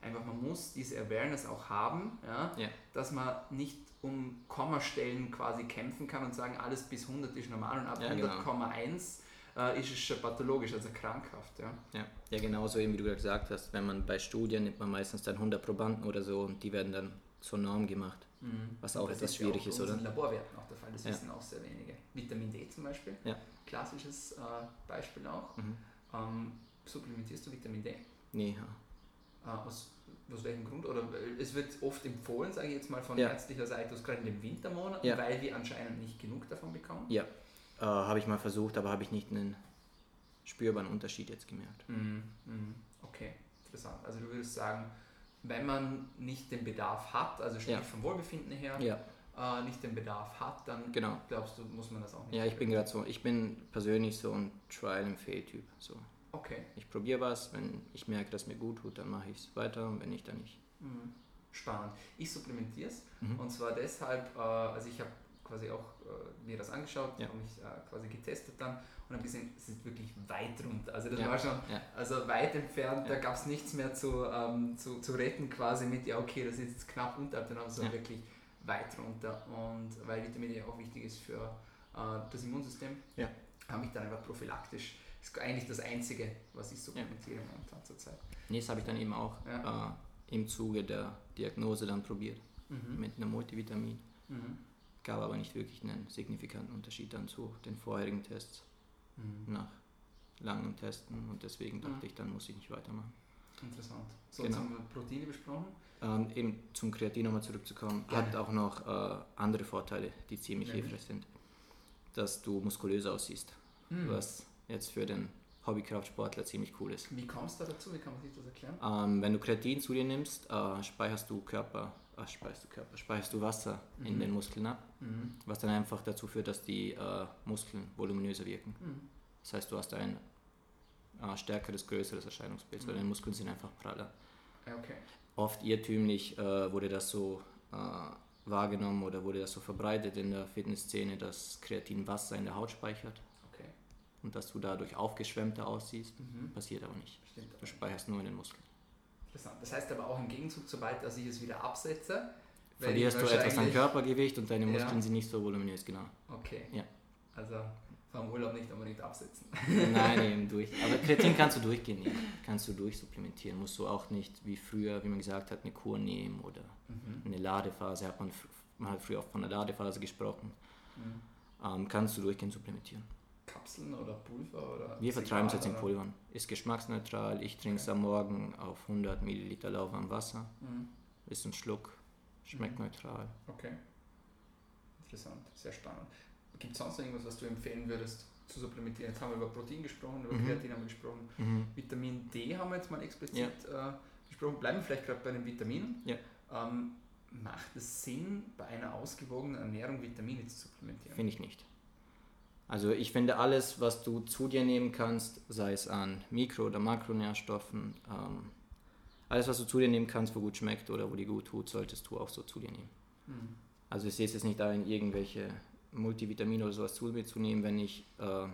einfach, man muss diese Awareness auch haben, ja, Ja. dass man nicht um Kommastellen quasi kämpfen kann und sagen, alles bis 100 ist normal und ab Ja, genau. 100,1 äh, ist es schon pathologisch, also krankhaft. Ja. Ja. ja, genauso eben wie du gesagt hast, wenn man bei Studien nimmt man meistens dann 100 Probanden oder so und die werden dann zur Norm gemacht. Was auch Das etwas ist schwierig ist, oder? unseren Laborwerten auch der Fall, das Ja. wissen auch sehr wenige. Vitamin D zum Beispiel, Ja. klassisches äh, Beispiel auch. Mhm. Ähm, supplementierst du Vitamin D? Nee, ja. Äh, aus, aus welchem Grund? Oder äh, es wird oft empfohlen, sage ich jetzt mal von Ja. ärztlicher Seite, aus gerade in den Wintermonaten, Ja. weil wir anscheinend nicht genug davon bekommen. Ja, äh, habe ich mal versucht, aber habe ich nicht einen spürbaren Unterschied jetzt gemerkt. Mhm. Mhm. Okay, interessant. Also du würdest sagen, wenn man nicht den Bedarf hat, also sprich Ja. vom Wohlbefinden her, Ja, äh, nicht den Bedarf hat, dann genau. glaubst du, muss man das auch nicht. Ja, ich bin gerade so, ich bin persönlich so ein Trial-and-Fail-Typ. So. Okay. Ich probiere was, wenn ich merke, dass mir gut tut, dann mache ich es weiter und wenn nicht, dann nicht. Mhm. Spannend. Ich supplementiere es Mhm. und zwar deshalb, äh, also ich habe quasi auch äh, mir das angeschaut Ja. und mich äh, quasi getestet dann und habe gesehen, es ist wirklich weit runter. Also das Ja. war schon, Ja. also weit entfernt, da Ja. gab es nichts mehr zu, ähm, zu, zu retten quasi mit, ja okay, das ist jetzt knapp unterhalb, dann haben sie Ja. wirklich weit runter und weil Vitamin D auch wichtig ist für äh, das Immunsystem, Ja. habe ich dann einfach prophylaktisch, ist eigentlich das Einzige, was ich supplementiere momentan zurzeit. Nee, das habe ich dann eben auch Ja. äh, im Zuge der Diagnose dann probiert Mhm. mit einem Multivitamin. Mhm. Gab aber nicht wirklich einen signifikanten Unterschied dann zu den vorherigen Tests Mhm. nach langem Testen und deswegen dachte Mhm. ich, dann muss ich nicht weitermachen. Interessant. So, Genau. jetzt haben wir Proteine besprochen. Ähm, eben zum Kreatin nochmal zurückzukommen, Gerne. hat auch noch äh, andere Vorteile, die ziemlich Nämlich? hilfreich sind. Dass du muskulös aussiehst, Hm. was jetzt für den Hobbykraftsportler ziemlich cool ist. Wie kommst du dazu? Wie kann man sich das erklären? Ähm, wenn du Kreatin zu dir nimmst, äh, speicherst du Körper, äh, speicherst du Körper, speicherst du Wasser in Mhm. den Muskeln ab, Mhm. was dann einfach dazu führt, dass die äh, Muskeln voluminöser wirken. Mhm. Das heißt, du hast ein äh, stärkeres, größeres Erscheinungsbild, weil Mhm. deine Muskeln sind einfach praller. Okay. Oft irrtümlich äh, wurde das so äh, wahrgenommen oder wurde das so verbreitet in der Fitnessszene, dass Kreatin Wasser in der Haut speichert okay. und dass du dadurch aufgeschwemmter aussiehst. Mhm. Passiert aber nicht. Stimmt. Du speicherst nur in den Muskeln. Interessant. Das heißt aber auch im Gegenzug, sobald dass ich es wieder absetze, Verlierst du etwas an Körpergewicht und deine Ja. Muskeln sind nicht so voluminös, genau. Okay. Ja. Also vom Urlaub nicht unbedingt absetzen. Nein, eben durch. Aber Kreatin kannst du durchgehen nehmen. Kannst du durchsupplementieren. Musst du auch nicht wie früher, wie man gesagt hat, eine Kur nehmen oder Mhm. eine Ladephase. Hat man, man hat früher auch von einer Ladephase gesprochen. Mhm. Ähm, kannst du durchgehend supplementieren. Kapseln oder Pulver oder Wir vertreiben es jetzt in Pulvern. Ist geschmacksneutral. Ich trinke es am Morgen auf 100 Milliliter lauwarmem Wasser. Mhm. Ist ein Schluck. Schmeckt Mhm. neutral. Okay. Interessant, sehr spannend. Gibt es sonst noch irgendwas, was du empfehlen würdest zu supplementieren? Jetzt haben wir über Protein gesprochen, über Mhm. Kreatin haben wir gesprochen. Vitamin D haben wir jetzt mal explizit äh, gesprochen. Bleiben wir vielleicht gerade bei den Vitaminen. Ja. Ähm, macht es Sinn, bei einer ausgewogenen Ernährung Vitamine zu supplementieren? Finde ich nicht. Also ich finde alles, was du zu dir nehmen kannst, sei es an Mikro- oder Makronährstoffen, ähm, alles, was du zu dir nehmen kannst, wo gut schmeckt oder wo dir gut tut, solltest du auch so zu dir nehmen. Mhm. Also ich sehe es jetzt nicht ein, irgendwelche Multivitamine oder sowas zu mir zu nehmen, wenn ich äh,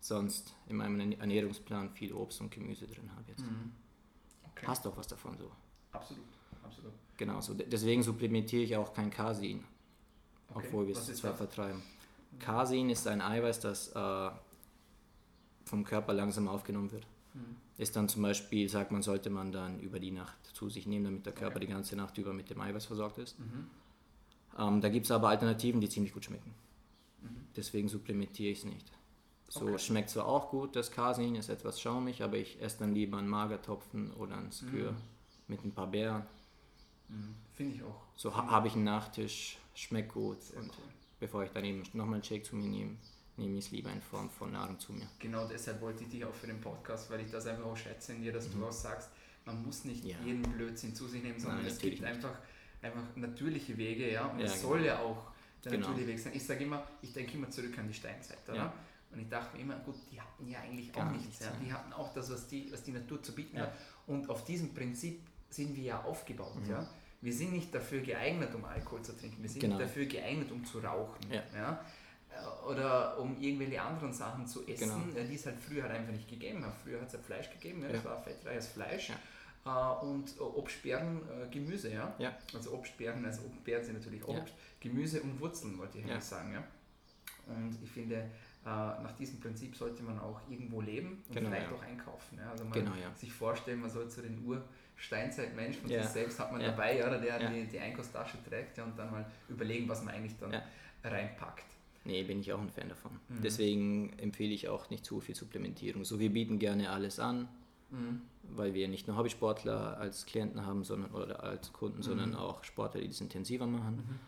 sonst in meinem Ernährungsplan viel Obst und Gemüse drin habe jetzt. Mhm. Okay. Hast doch was davon so. Absolut, absolut. Genau, so. De- deswegen supplementiere ich auch kein Casein, Okay. obwohl wir es zwar das? vertreiben. Casein ist ein Eiweiß, das äh, vom Körper langsam aufgenommen wird. Mhm. Ist dann zum Beispiel, sagt man, sollte man dann über die Nacht zu sich nehmen, damit der Körper Okay. die ganze Nacht über mit dem Eiweiß versorgt ist. Mhm. Ähm, da gibt es aber Alternativen, die ziemlich gut schmecken. Mhm. Deswegen supplementiere ich es nicht. So Okay. schmeckt zwar auch gut, das Casein ist etwas schaumig, aber ich esse dann lieber einen Magertopfen oder einen Skür Mhm. mit ein paar Beeren. Mhm. Finde ich auch. So ha habe ich einen Nachtisch, schmeckt gut Sehr und cool. Bevor ich dann eben nochmal einen Shake zu mir nehme, nehme ich es lieber in Form von Nahrung zu mir. Genau deshalb wollte ich dich auch für den Podcast, weil ich das einfach auch schätze in dir, dass mhm. du auch sagst, man muss nicht ja. jeden Blödsinn zu sich nehmen, sondern Nein, es gibt einfach, einfach natürliche Wege, ja, und ja, es genau. soll ja auch der genau. natürliche Weg sein. Ich sage immer, ich denke immer zurück an die Steinzeit, oder? Ja. Und ich dachte mir immer, gut, die hatten ja eigentlich Gar auch nichts. Ja. Die hatten auch das, was die, was die Natur zu bieten hat. Und auf diesem Prinzip sind wir ja aufgebaut. Mhm. Ja? Wir sind nicht dafür geeignet, um Alkohol zu trinken. Wir sind genau. nicht dafür geeignet, um zu rauchen. Ja. ja? Oder um irgendwelche anderen Sachen zu essen, genau. die es halt früher halt einfach nicht gegeben hat. Früher hat es halt Fleisch gegeben, ja? das war fettreiches Fleisch. Uh, und Obstbeeren, Gemüse, ja? ja. Also Obstbeeren, also Beeren sind natürlich Obst, Gemüse und Wurzeln, wollte ich eigentlich sagen, ja. Und ich finde, äh, nach diesem Prinzip sollte man auch irgendwo leben und genau, vielleicht ja. auch einkaufen. Ja? Also man genau, ja. sich vorstellen, man soll zu den Ursteinzeitmensch von sich selbst hat man dabei, oder, der die, die Einkaufstasche trägt ja, und dann mal überlegen, was man eigentlich dann reinpackt. Nee, bin ich auch ein Fan davon. Mhm. Deswegen empfehle ich auch nicht zu viel Supplementierung. So, wir bieten gerne alles an, mhm. weil wir nicht nur Hobbysportler als Klienten haben sondern, oder als Kunden, mhm. sondern auch Sportler, die das intensiver machen. Mhm.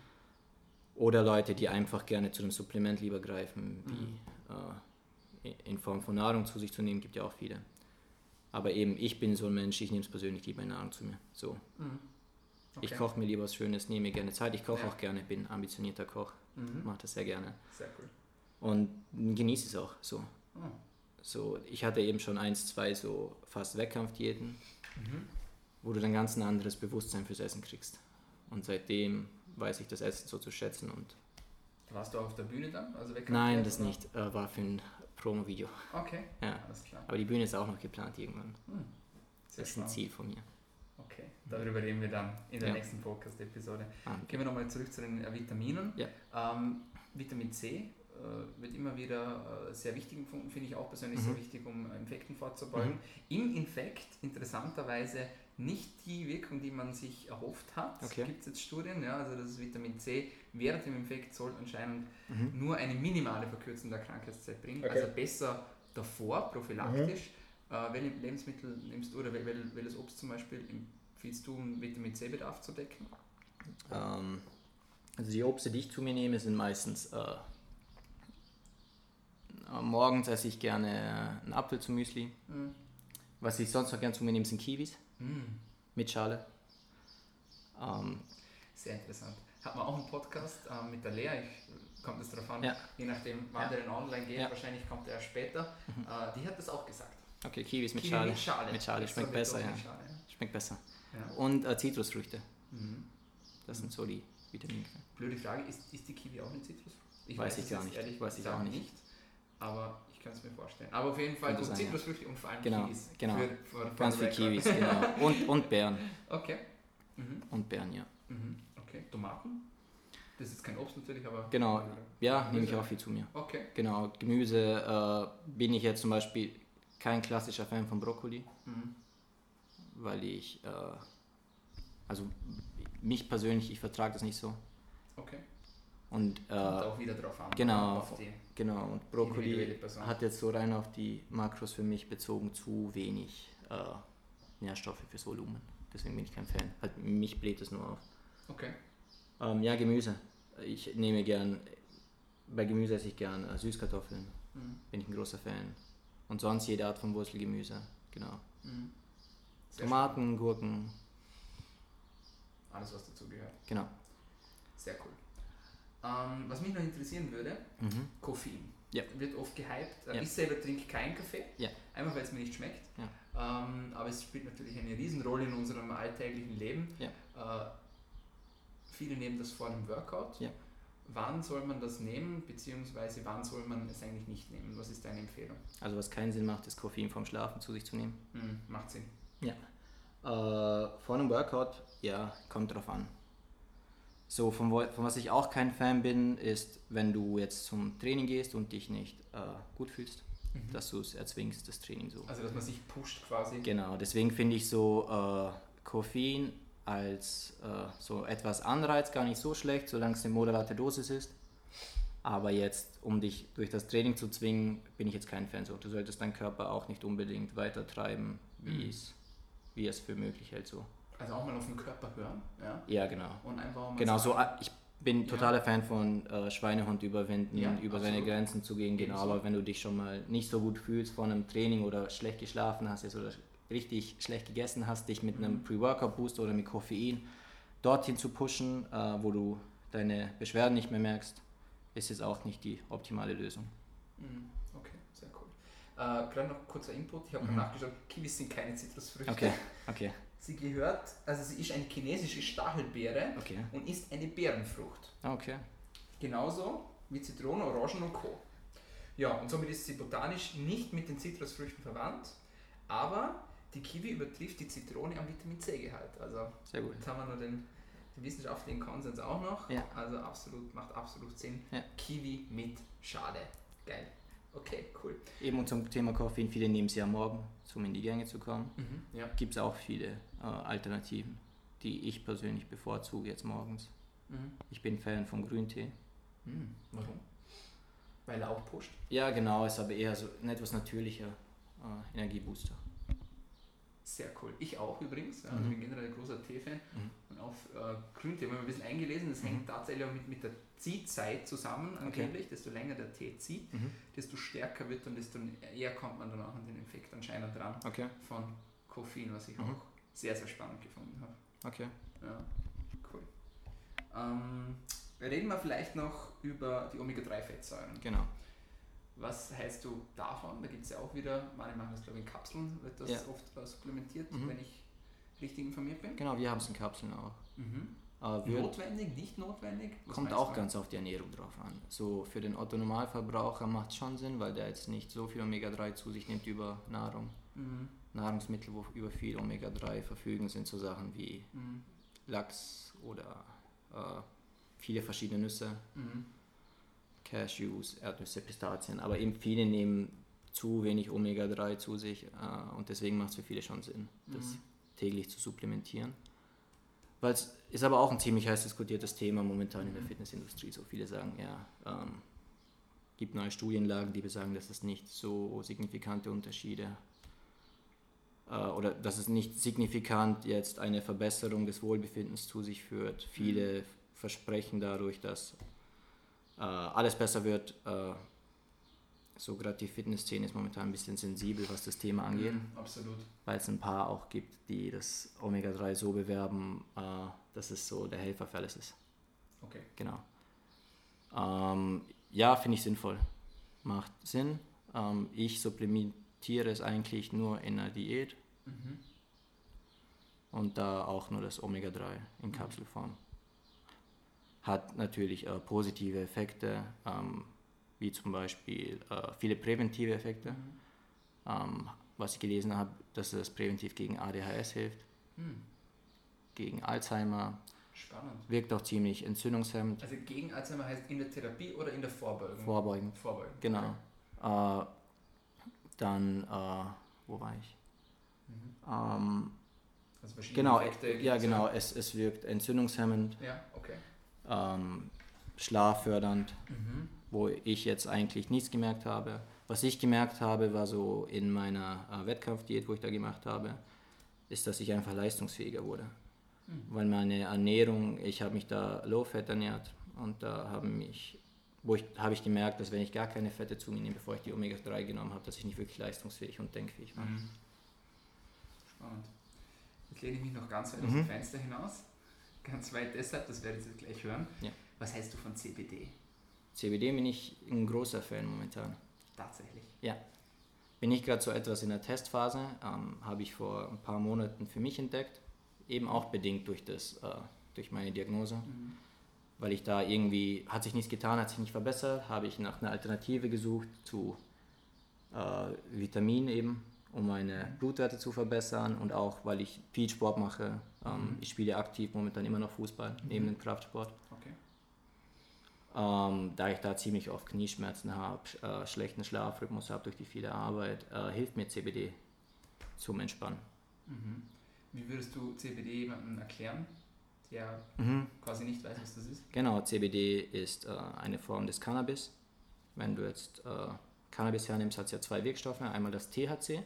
Oder Leute, die einfach gerne zu einem Supplement lieber greifen, wie mhm. äh, in Form von Nahrung zu sich zu nehmen, gibt ja auch viele. Aber eben, ich bin so ein Mensch, ich nehme es persönlich lieber in Nahrung zu mir. So. Mhm. Okay. Ich koche mir lieber was Schönes, nehme mir gerne Zeit. Ich koche ja. auch gerne, bin ambitionierter Koch, mhm. mache das sehr gerne. Sehr cool. Und genieße es auch so. Oh. So, ich hatte eben schon eins, zwei so fast Wettkampfdiäten, mhm. wo du dann ganz ein anderes Bewusstsein fürs Essen kriegst. Und seitdem weiß ich das Essen so zu schätzen. Und Warst du auf der Bühne dann? Also Nein, das oder? nicht. Äh, war für ein Promo-Video. Okay, ja. alles klar. Aber die Bühne ist auch noch geplant irgendwann. Hm. das ist ein Ziel von mir. Okay, darüber reden wir dann in der ja. nächsten Podcast-Episode. Ah, okay. Gehen wir nochmal zurück zu den äh, Vitaminen. Ja. Ähm, Vitamin C äh, wird immer wieder äh, sehr wichtig gefunden, finde ich auch persönlich mhm. sehr wichtig, um Infekten vorzubeugen. Mhm. Im Infekt interessanterweise nicht die Wirkung, die man sich erhofft hat. Okay. Gibt es jetzt Studien, ja, also das Vitamin C während dem Infekt soll anscheinend mhm. nur eine minimale Verkürzung der Krankheitszeit bringen, okay. also besser davor, prophylaktisch. Mhm. Äh, welche Lebensmittel nimmst du oder wel, wel, welches Obst zum Beispiel empfiehlst du, um Vitamin C-Bedarf zu decken? Ähm, also die Obste, die ich zu mir nehme, sind meistens äh, morgens esse ich gerne einen Apfel zum Müsli. Mhm. Was ich sonst noch gerne zu mir nehme, sind Kiwis. Mm. Mit Schale. Ähm, Sehr interessant. Hat man auch einen Podcast ähm, mit der Lea, ich, kommt es darauf an, ja. je nachdem, wann ja. der online geht, ja. wahrscheinlich kommt er erst Mhm. Äh, die hat das auch gesagt. Okay, Kiwis mit Kiwi Schale. Mit Schale. Mit Schale. Schmeckt besser, ja. Schale, Schmeckt besser. Und äh, Zitrusfrüchte. Mhm. Das sind so die Vitamine. Blöde Frage, ist, ist die Kiwi auch eine Zitrusfrucht? Ich weiß, weiß ich gar nicht. Ehrlich weiß ich auch nicht. nicht. Aber kann es mir vorstellen. Aber auf jeden Fall gut Zitrusfrüchte und vor allem genau, Kiwis. Genau, für, für, für ganz viele Kiwis, genau. Und, und Beeren. Okay. Mhm. Und Beeren, ja. Mhm. Okay, Tomaten? Das ist kein Obst natürlich, aber... Genau, ja, nehme ich auch viel zu mir. Okay. Genau, Gemüse äh, bin ich jetzt zum Beispiel kein klassischer Fan von Brokkoli, mhm. weil ich, äh, also mich persönlich, ich vertrage das nicht so. Okay. Und, äh, auch wieder drauf an. Genau, genau. Und Brokkoli hat jetzt so rein auf die Makros für mich bezogen zu wenig äh, Nährstoffe fürs Volumen. Deswegen bin ich kein Fan. Halt, mich bläht es nur auf. Okay. Ähm, ja, Gemüse. Ich nehme gern, bei Gemüse esse ich gern äh, Süßkartoffeln. Mhm. Bin ich ein großer Fan. Und sonst jede Art von Wurzelgemüse. Genau. Mhm. Tomaten, spannend. Gurken. Alles, was dazu gehört. Genau. Sehr cool. Ähm, was mich noch interessieren würde, mhm. Koffein. Ja. Wird oft gehypt. Ja. Ich selber trinke keinen Kaffee, ja. einfach weil es mir nicht schmeckt. Ähm, aber es spielt natürlich eine Riesenrolle in unserem alltäglichen Leben. Äh, viele nehmen das vor einem Workout. Ja. Wann soll man das nehmen, beziehungsweise wann soll man es eigentlich nicht nehmen? Was ist deine Empfehlung? Also was keinen Sinn macht, ist Koffein vom Schlafen zu sich zu nehmen. Mhm, macht Sinn. Ja. Äh, vor einem Workout, ja, kommt drauf an. So, von, von, was ich auch kein Fan bin, ist, wenn du jetzt zum Training gehst und dich nicht äh, gut fühlst, mhm. dass du es erzwingst, das Training so. Also, dass man sich pusht quasi. Genau, deswegen finde ich so äh, Koffein als äh, so etwas Anreiz gar nicht so schlecht, solange es eine moderate Dosis ist. Aber jetzt, um dich durch das Training zu zwingen, bin ich jetzt kein Fan. So, du solltest deinen Körper auch nicht unbedingt weiter treiben, wie, mhm. es, es für möglich hält. So. Also auch mal auf den Körper hören. Ja, ja genau. Und einfach mal Genau, so, ich bin totaler Fan von äh, Schweinehund überwinden, Ja, über absolut. seine Grenzen zu gehen, genau. Aber wenn du dich schon mal nicht so gut fühlst vor einem Training oder schlecht geschlafen hast jetzt oder richtig schlecht gegessen hast, dich mit Mhm. einem Pre-Workout-Booster oder mit Koffein dorthin zu pushen, äh, wo du deine Beschwerden nicht mehr merkst, ist jetzt auch nicht die optimale Lösung. Mhm, Okay, sehr cool. Äh, Gerade noch kurzer Input. Ich habe Mhm. nachgeschaut, Kiwis sind keine Zitrusfrüchte. Okay, okay, Sie gehört, also sie ist eine chinesische Stachelbeere okay, und ist eine Beerenfrucht. okay. Genauso wie Zitronen, Orangen und Co. Ja, und somit ist sie botanisch nicht mit den Zitrusfrüchten verwandt, aber die Kiwi übertrifft die Zitrone am Vitamin C-Gehalt. Also Sehr gut. jetzt haben wir nur den, den wissenschaftlichen Konsens auch noch. Ja. Also absolut, macht absolut Sinn. Ja. Kiwi mit Schale. Geil. Okay, cool. Eben und zum Thema Koffein, viele nehmen sie am Morgen, um in die Gänge zu kommen. Mhm, ja. Gibt es auch viele äh, Alternativen, die ich persönlich bevorzuge jetzt morgens. Mhm. Ich bin Fan von Grüntee. Mhm. Warum? Weil er auch pusht. Ja, genau, ist aber eher so ein etwas natürlicher äh, Energiebooster. Sehr cool. Ich auch übrigens. Also Mhm. ich bin generell ein großer Tee-Fan. Mhm. Und auf äh, Grüntee habe ich ein bisschen eingelesen. Das Mhm. hängt tatsächlich auch mit, mit der Ziehzeit zusammen angeblich. Desto länger der Tee zieht, desto stärker wird und desto eher kommt man dann auch an den Effekt anscheinend dran Okay, von Koffein, was ich Mhm. auch sehr, sehr spannend gefunden habe. okay. Ja, cool. Ähm, reden wir vielleicht noch über die Omega-3-Fettsäuren. Genau. Was hältst du davon? Da gibt es ja auch wieder, manche machen das glaube ich in Kapseln, wird das Ja. oft äh, supplementiert, Mhm. wenn ich richtig informiert bin. Genau, wir haben es in Kapseln auch. Mhm. Notwendig, nicht notwendig? Was kommt auch du? ganz auf die Ernährung drauf an. So für den Otto-Normalverbraucher macht es schon Sinn, weil der jetzt nicht so viel Omega-3 zu sich nimmt über Nahrung. Mhm. Nahrungsmittel, wo über viel Omega-3 verfügen, sind so Sachen wie Mhm. Lachs oder äh, viele verschiedene Nüsse, Mhm. Cashews, Erdnüsse, Pistazien. Aber eben viele nehmen zu wenig Omega-3 zu sich äh, und deswegen macht es für viele schon Sinn, das Mhm. täglich zu supplementieren. Weil es ist aber auch ein ziemlich heiß diskutiertes Thema momentan in der Mhm. Fitnessindustrie. So viele sagen, ja, ähm, gibt neue Studienlagen, die besagen, dass es nicht so signifikante Unterschiede äh, oder dass es nicht signifikant jetzt eine Verbesserung des Wohlbefindens zu sich führt. Viele versprechen dadurch, dass äh, alles besser wird. Äh, so gerade die Fitnessszene ist momentan ein bisschen sensibel, was das Thema angeht, Mhm. Absolut. weil es ein paar auch gibt, die das Omega-3 so bewerben, äh, dass es so der Helfer für alles ist. Okay. Genau. Ähm, ja, finde ich sinnvoll. Macht Sinn. Ähm, ich supplementiere es eigentlich nur in einer Diät Mhm. und da auch nur das Omega-3 in Kapselform. Hat natürlich äh, positive Effekte, ähm, wie zum Beispiel äh, viele präventive Effekte. Mhm. Ähm, was ich gelesen habe, dass es präventiv gegen ADHS hilft, Mhm. gegen Alzheimer, Spannend. wirkt auch ziemlich entzündungshemmend, Also gegen Alzheimer heißt in der Therapie oder in der Vorbeugung? vorbeugend. Vorbeugen. Genau. Äh, dann, äh, wo war ich? Mhm. Ähm, Also verschiedene genau, Effekte äh, ja genau, es, es wirkt entzündungshemmend, Ja, okay. Ähm, schlaffördernd, Mhm. wo ich jetzt eigentlich nichts gemerkt habe. Was ich gemerkt habe, war so in meiner äh, Wettkampfdiät, wo ich da gemacht habe, ist, dass ich einfach leistungsfähiger wurde. Mhm. Weil meine Ernährung, ich habe mich da low-fat ernährt und da haben mich, wo ich, habe ich gemerkt, dass wenn ich gar keine Fette zu mir nehme, bevor ich die Omega-3 genommen habe, dass ich nicht wirklich leistungsfähig und denkfähig war. Mhm. Spannend. Jetzt lehne ich mich noch ganz weit aus Mhm. dem Fenster hinaus. Ganz weit deshalb, das werdet ihr gleich hören. Ja. Was hältst du von CBD? CBD bin ich ein großer Fan momentan. Tatsächlich. Ja. Bin ich gerade so etwas in der Testphase, ähm, habe ich vor ein paar Monaten für mich entdeckt, eben auch bedingt durch, das, äh, durch meine Diagnose, Mhm. weil ich da irgendwie, hat sich nichts getan, hat sich nicht verbessert, habe ich nach einer Alternative gesucht zu äh, Vitamin eben, um meine Blutwerte zu verbessern und auch, weil ich viel Sport mache. Ähm, Mhm. Ich spiele aktiv momentan immer noch Fußball, neben dem Kraftsport. Okay. Ähm, da ich da ziemlich oft Knieschmerzen habe, äh, schlechten Schlafrhythmus habe durch die viele Arbeit, äh, hilft mir CBD zum Entspannen. Mhm. Wie würdest du CBD jemandem erklären, der quasi nicht weiß, was das ist? Genau, CBD ist äh, eine Form des Cannabis. Wenn du jetzt äh, Cannabis hernimmst, hat es ja zwei Wirkstoffe. Einmal das THC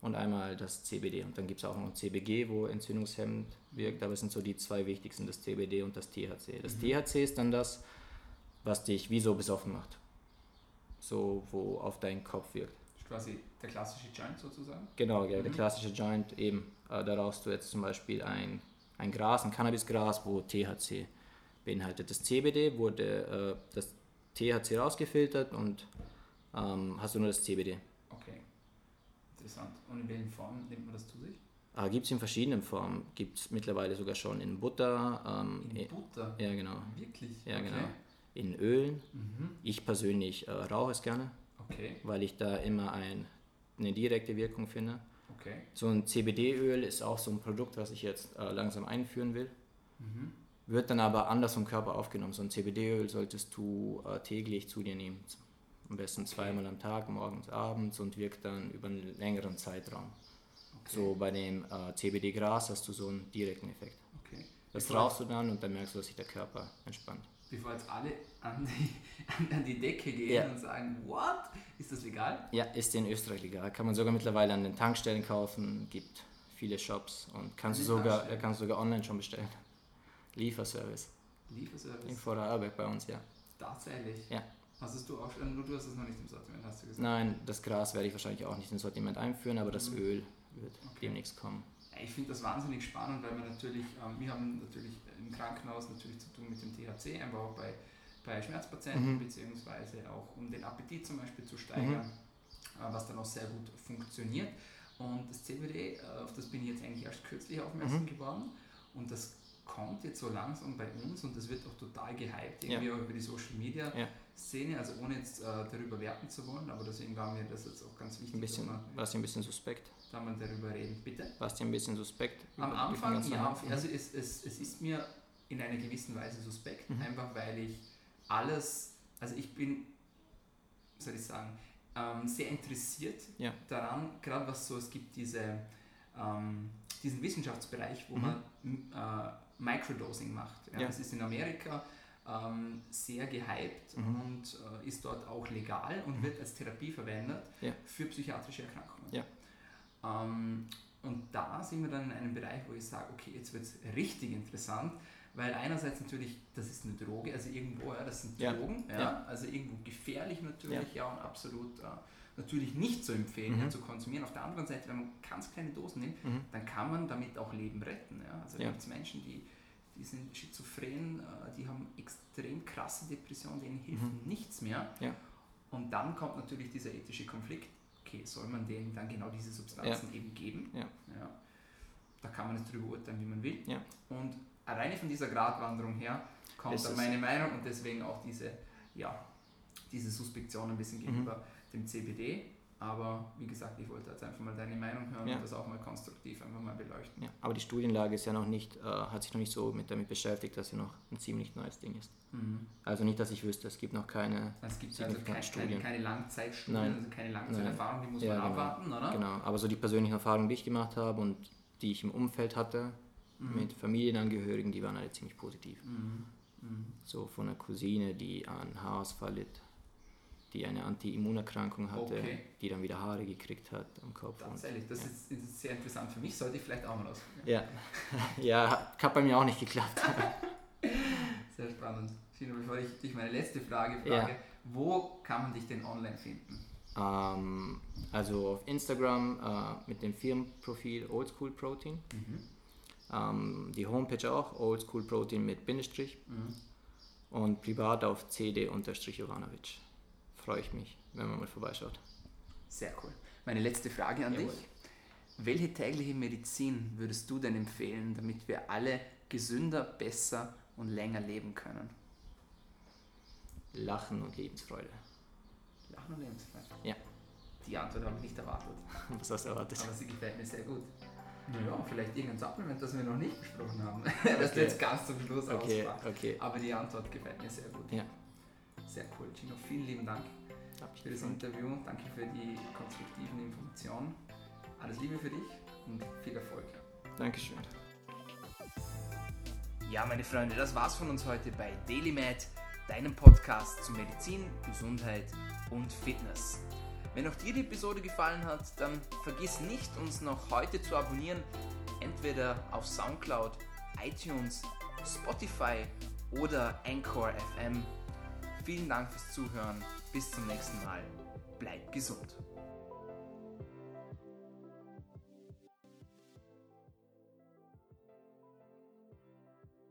und einmal das CBD. Und dann gibt es auch noch CBG, wo entzündungshemmend wirkt, aber es sind so die zwei wichtigsten, das CBD und das THC. Das mhm. THC ist dann das, was dich wie so besoffen macht. So, wo auf deinen Kopf wirkt. Quasi der klassische Joint sozusagen? Genau, ja, mhm. der klassische Joint eben. Äh, da rauchst du jetzt zum Beispiel ein, ein Gras, ein Cannabisgras, wo THC beinhaltet. Das CBD wurde äh, das THC rausgefiltert und ähm, hast du nur das CBD. Okay, interessant. Und in welchen Formen nimmt man das zu sich? Äh, Gibt es in verschiedenen Formen. Gibt es mittlerweile sogar schon in Butter. Ähm, in Butter? Ja, genau. Wirklich? Ja, okay. genau. In Ölen. Mhm. Ich persönlich äh, rauche es gerne, okay. weil ich da immer ein, eine direkte Wirkung finde. Okay. So ein CBD-Öl ist auch so ein Produkt, was ich jetzt äh, langsam einführen will. Mhm. Wird dann aber anders vom Körper aufgenommen. So ein CBD-Öl solltest du äh, täglich zu dir nehmen. Am besten zweimal am Tag, morgens, abends und wirkt dann über einen längeren Zeitraum. Okay. So bei dem äh, CBD-Gras hast du so einen direkten Effekt. Okay. Das rauchst du dann und dann merkst du, dass sich der Körper entspannt. Bevor jetzt alle an die, an die Decke gehen ja. und sagen, what? Ist das legal? Ja, ist in Österreich legal. Kann man sogar mittlerweile an den Tankstellen kaufen, gibt viele Shops und kannst du sogar, kannst sogar online schon bestellen. Lieferservice. Lieferservice? Vor der Arbeit bei uns, ja. Tatsächlich? Ja. Hast du auch schon, du hast es noch nicht im Sortiment, hast du gesagt? Nein, das Gras werde ich wahrscheinlich auch nicht ins Sortiment einführen, aber das mhm. Öl wird okay. demnächst kommen. Ich finde das wahnsinnig spannend, weil wir natürlich, ähm, wir haben natürlich im Krankenhaus natürlich zu tun mit dem THC, einfach auch bei, bei Schmerzpatienten, mhm. beziehungsweise auch um den Appetit zum Beispiel zu steigern, mhm. äh, was dann auch sehr gut funktioniert. Und das CBD, äh, auf das bin ich jetzt eigentlich erst kürzlich aufmerksam mhm. geworden und das kommt jetzt so langsam bei uns und das wird auch total gehypt, irgendwie ja. auch über die Social Media ja. Szene, also ohne jetzt äh, darüber werten zu wollen, aber deswegen war mir das jetzt auch ganz wichtig. Ein bisschen, war es ein bisschen suspekt? Da man darüber reden, bitte? War es ein bisschen suspekt? Am Anfang, ja, also es, es, es ist mir in einer gewissen Weise suspekt, mhm. einfach weil ich alles, also ich bin, soll ich sagen, ähm, sehr interessiert ja. daran, gerade was so, es gibt diese, ähm, diesen Wissenschaftsbereich, wo mhm. man äh, Microdosing macht. Ja. Ja. Das ist in Amerika ähm, sehr gehypt mhm. und äh, ist dort auch legal und mhm. wird als Therapie verwendet ja. für psychiatrische Erkrankungen. Ja. Ähm, und da sind wir dann in einem Bereich, wo ich sage, okay, jetzt wird es richtig interessant, weil einerseits natürlich, das ist eine Droge, also irgendwo, ja, das sind Drogen, ja. ja. also irgendwo gefährlich natürlich, ja, und absolut äh, natürlich nicht zu empfehlen, mhm. zu konsumieren. Auf der anderen Seite, wenn man ganz kleine Dosen nimmt, mhm. dann kann man damit auch Leben retten. Ja? Also ja. gibt es Menschen, die, die sind schizophren, äh, die haben extrem krasse Depressionen, denen hilft mhm. nichts mehr. Ja. Und dann kommt natürlich dieser ethische Konflikt. Okay, soll man denen dann genau diese Substanzen eben geben? Ja. Da kann man jetzt darüber urteilen, wie man will. Ja. Und alleine von dieser Gratwanderung her kommt dann meine Meinung und deswegen auch diese, ja, diese Suspektion ein bisschen mhm. gegenüber dem CBD. Aber wie gesagt, ich wollte jetzt einfach mal deine Meinung hören ja. und das auch mal konstruktiv einfach mal beleuchten. Ja, aber die Studienlage ist ja noch nicht, äh, hat sich noch nicht so mit damit beschäftigt, dass sie noch ein ziemlich neues Ding ist. Mhm. Also nicht, dass ich wüsste, es gibt noch keine Es gibt also kein, Studien. keine, keine Langzeitstudien, Nein. also keine Langzeiterfahrung, die muss ja, man genau. abwarten, oder? Genau, aber so die persönlichen Erfahrungen, die ich gemacht habe und die ich im Umfeld hatte, mhm. mit Familienangehörigen, die waren alle ziemlich positiv. Mhm. mhm. So von einer Cousine, die an Haarausfall litt die eine Anti-Immunerkrankung hatte, okay. die dann wieder Haare gekriegt hat am Kopf. Tatsächlich, das ja. ist, ist, sehr interessant für mich, sollte ich vielleicht auch mal ausprobieren. Ja, ja hat bei mir auch nicht geklappt. sehr spannend. Chino, bevor ich dich meine letzte Frage frage, ja. wo kann man dich denn online finden? Ähm, also auf Instagram äh, mit dem Firmenprofil Oldschool Protein. Mhm. Ähm, die Homepage auch, Oldschool Protein mit Bindestrich. Mhm. Und privat auf cd-jovanovic freue ich mich, wenn man mal vorbeischaut. Sehr cool. Meine letzte Frage an Jawohl. dich. Welche tägliche Medizin würdest du denn empfehlen, damit wir alle gesünder, besser und länger leben können? Lachen und Lebensfreude. Lachen und Lebensfreude? Ja. Die Antwort habe ich nicht erwartet. Was hast du erwartet? Aber sie gefällt mir sehr gut. Naja, vielleicht irgendein Supplement, das wir noch nicht besprochen haben. das okay. du jetzt ganz zum Schluss okay, okay. Aber die Antwort gefällt mir sehr gut. Ja. Sehr cool, Gino. Vielen lieben Dank für das Interview. Danke für die konstruktiven Informationen. Alles Liebe für dich und viel Erfolg. Dankeschön. Ja, meine Freunde, das war's von uns heute bei DailyMed, deinem Podcast zu Medizin, Gesundheit und Fitness. Wenn auch dir die Episode gefallen hat, dann vergiss nicht, uns noch heute zu abonnieren, entweder auf SoundCloud, iTunes, Spotify oder Anchor FM vielen Dank fürs Zuhören. Bis zum nächsten Mal. Bleibt gesund.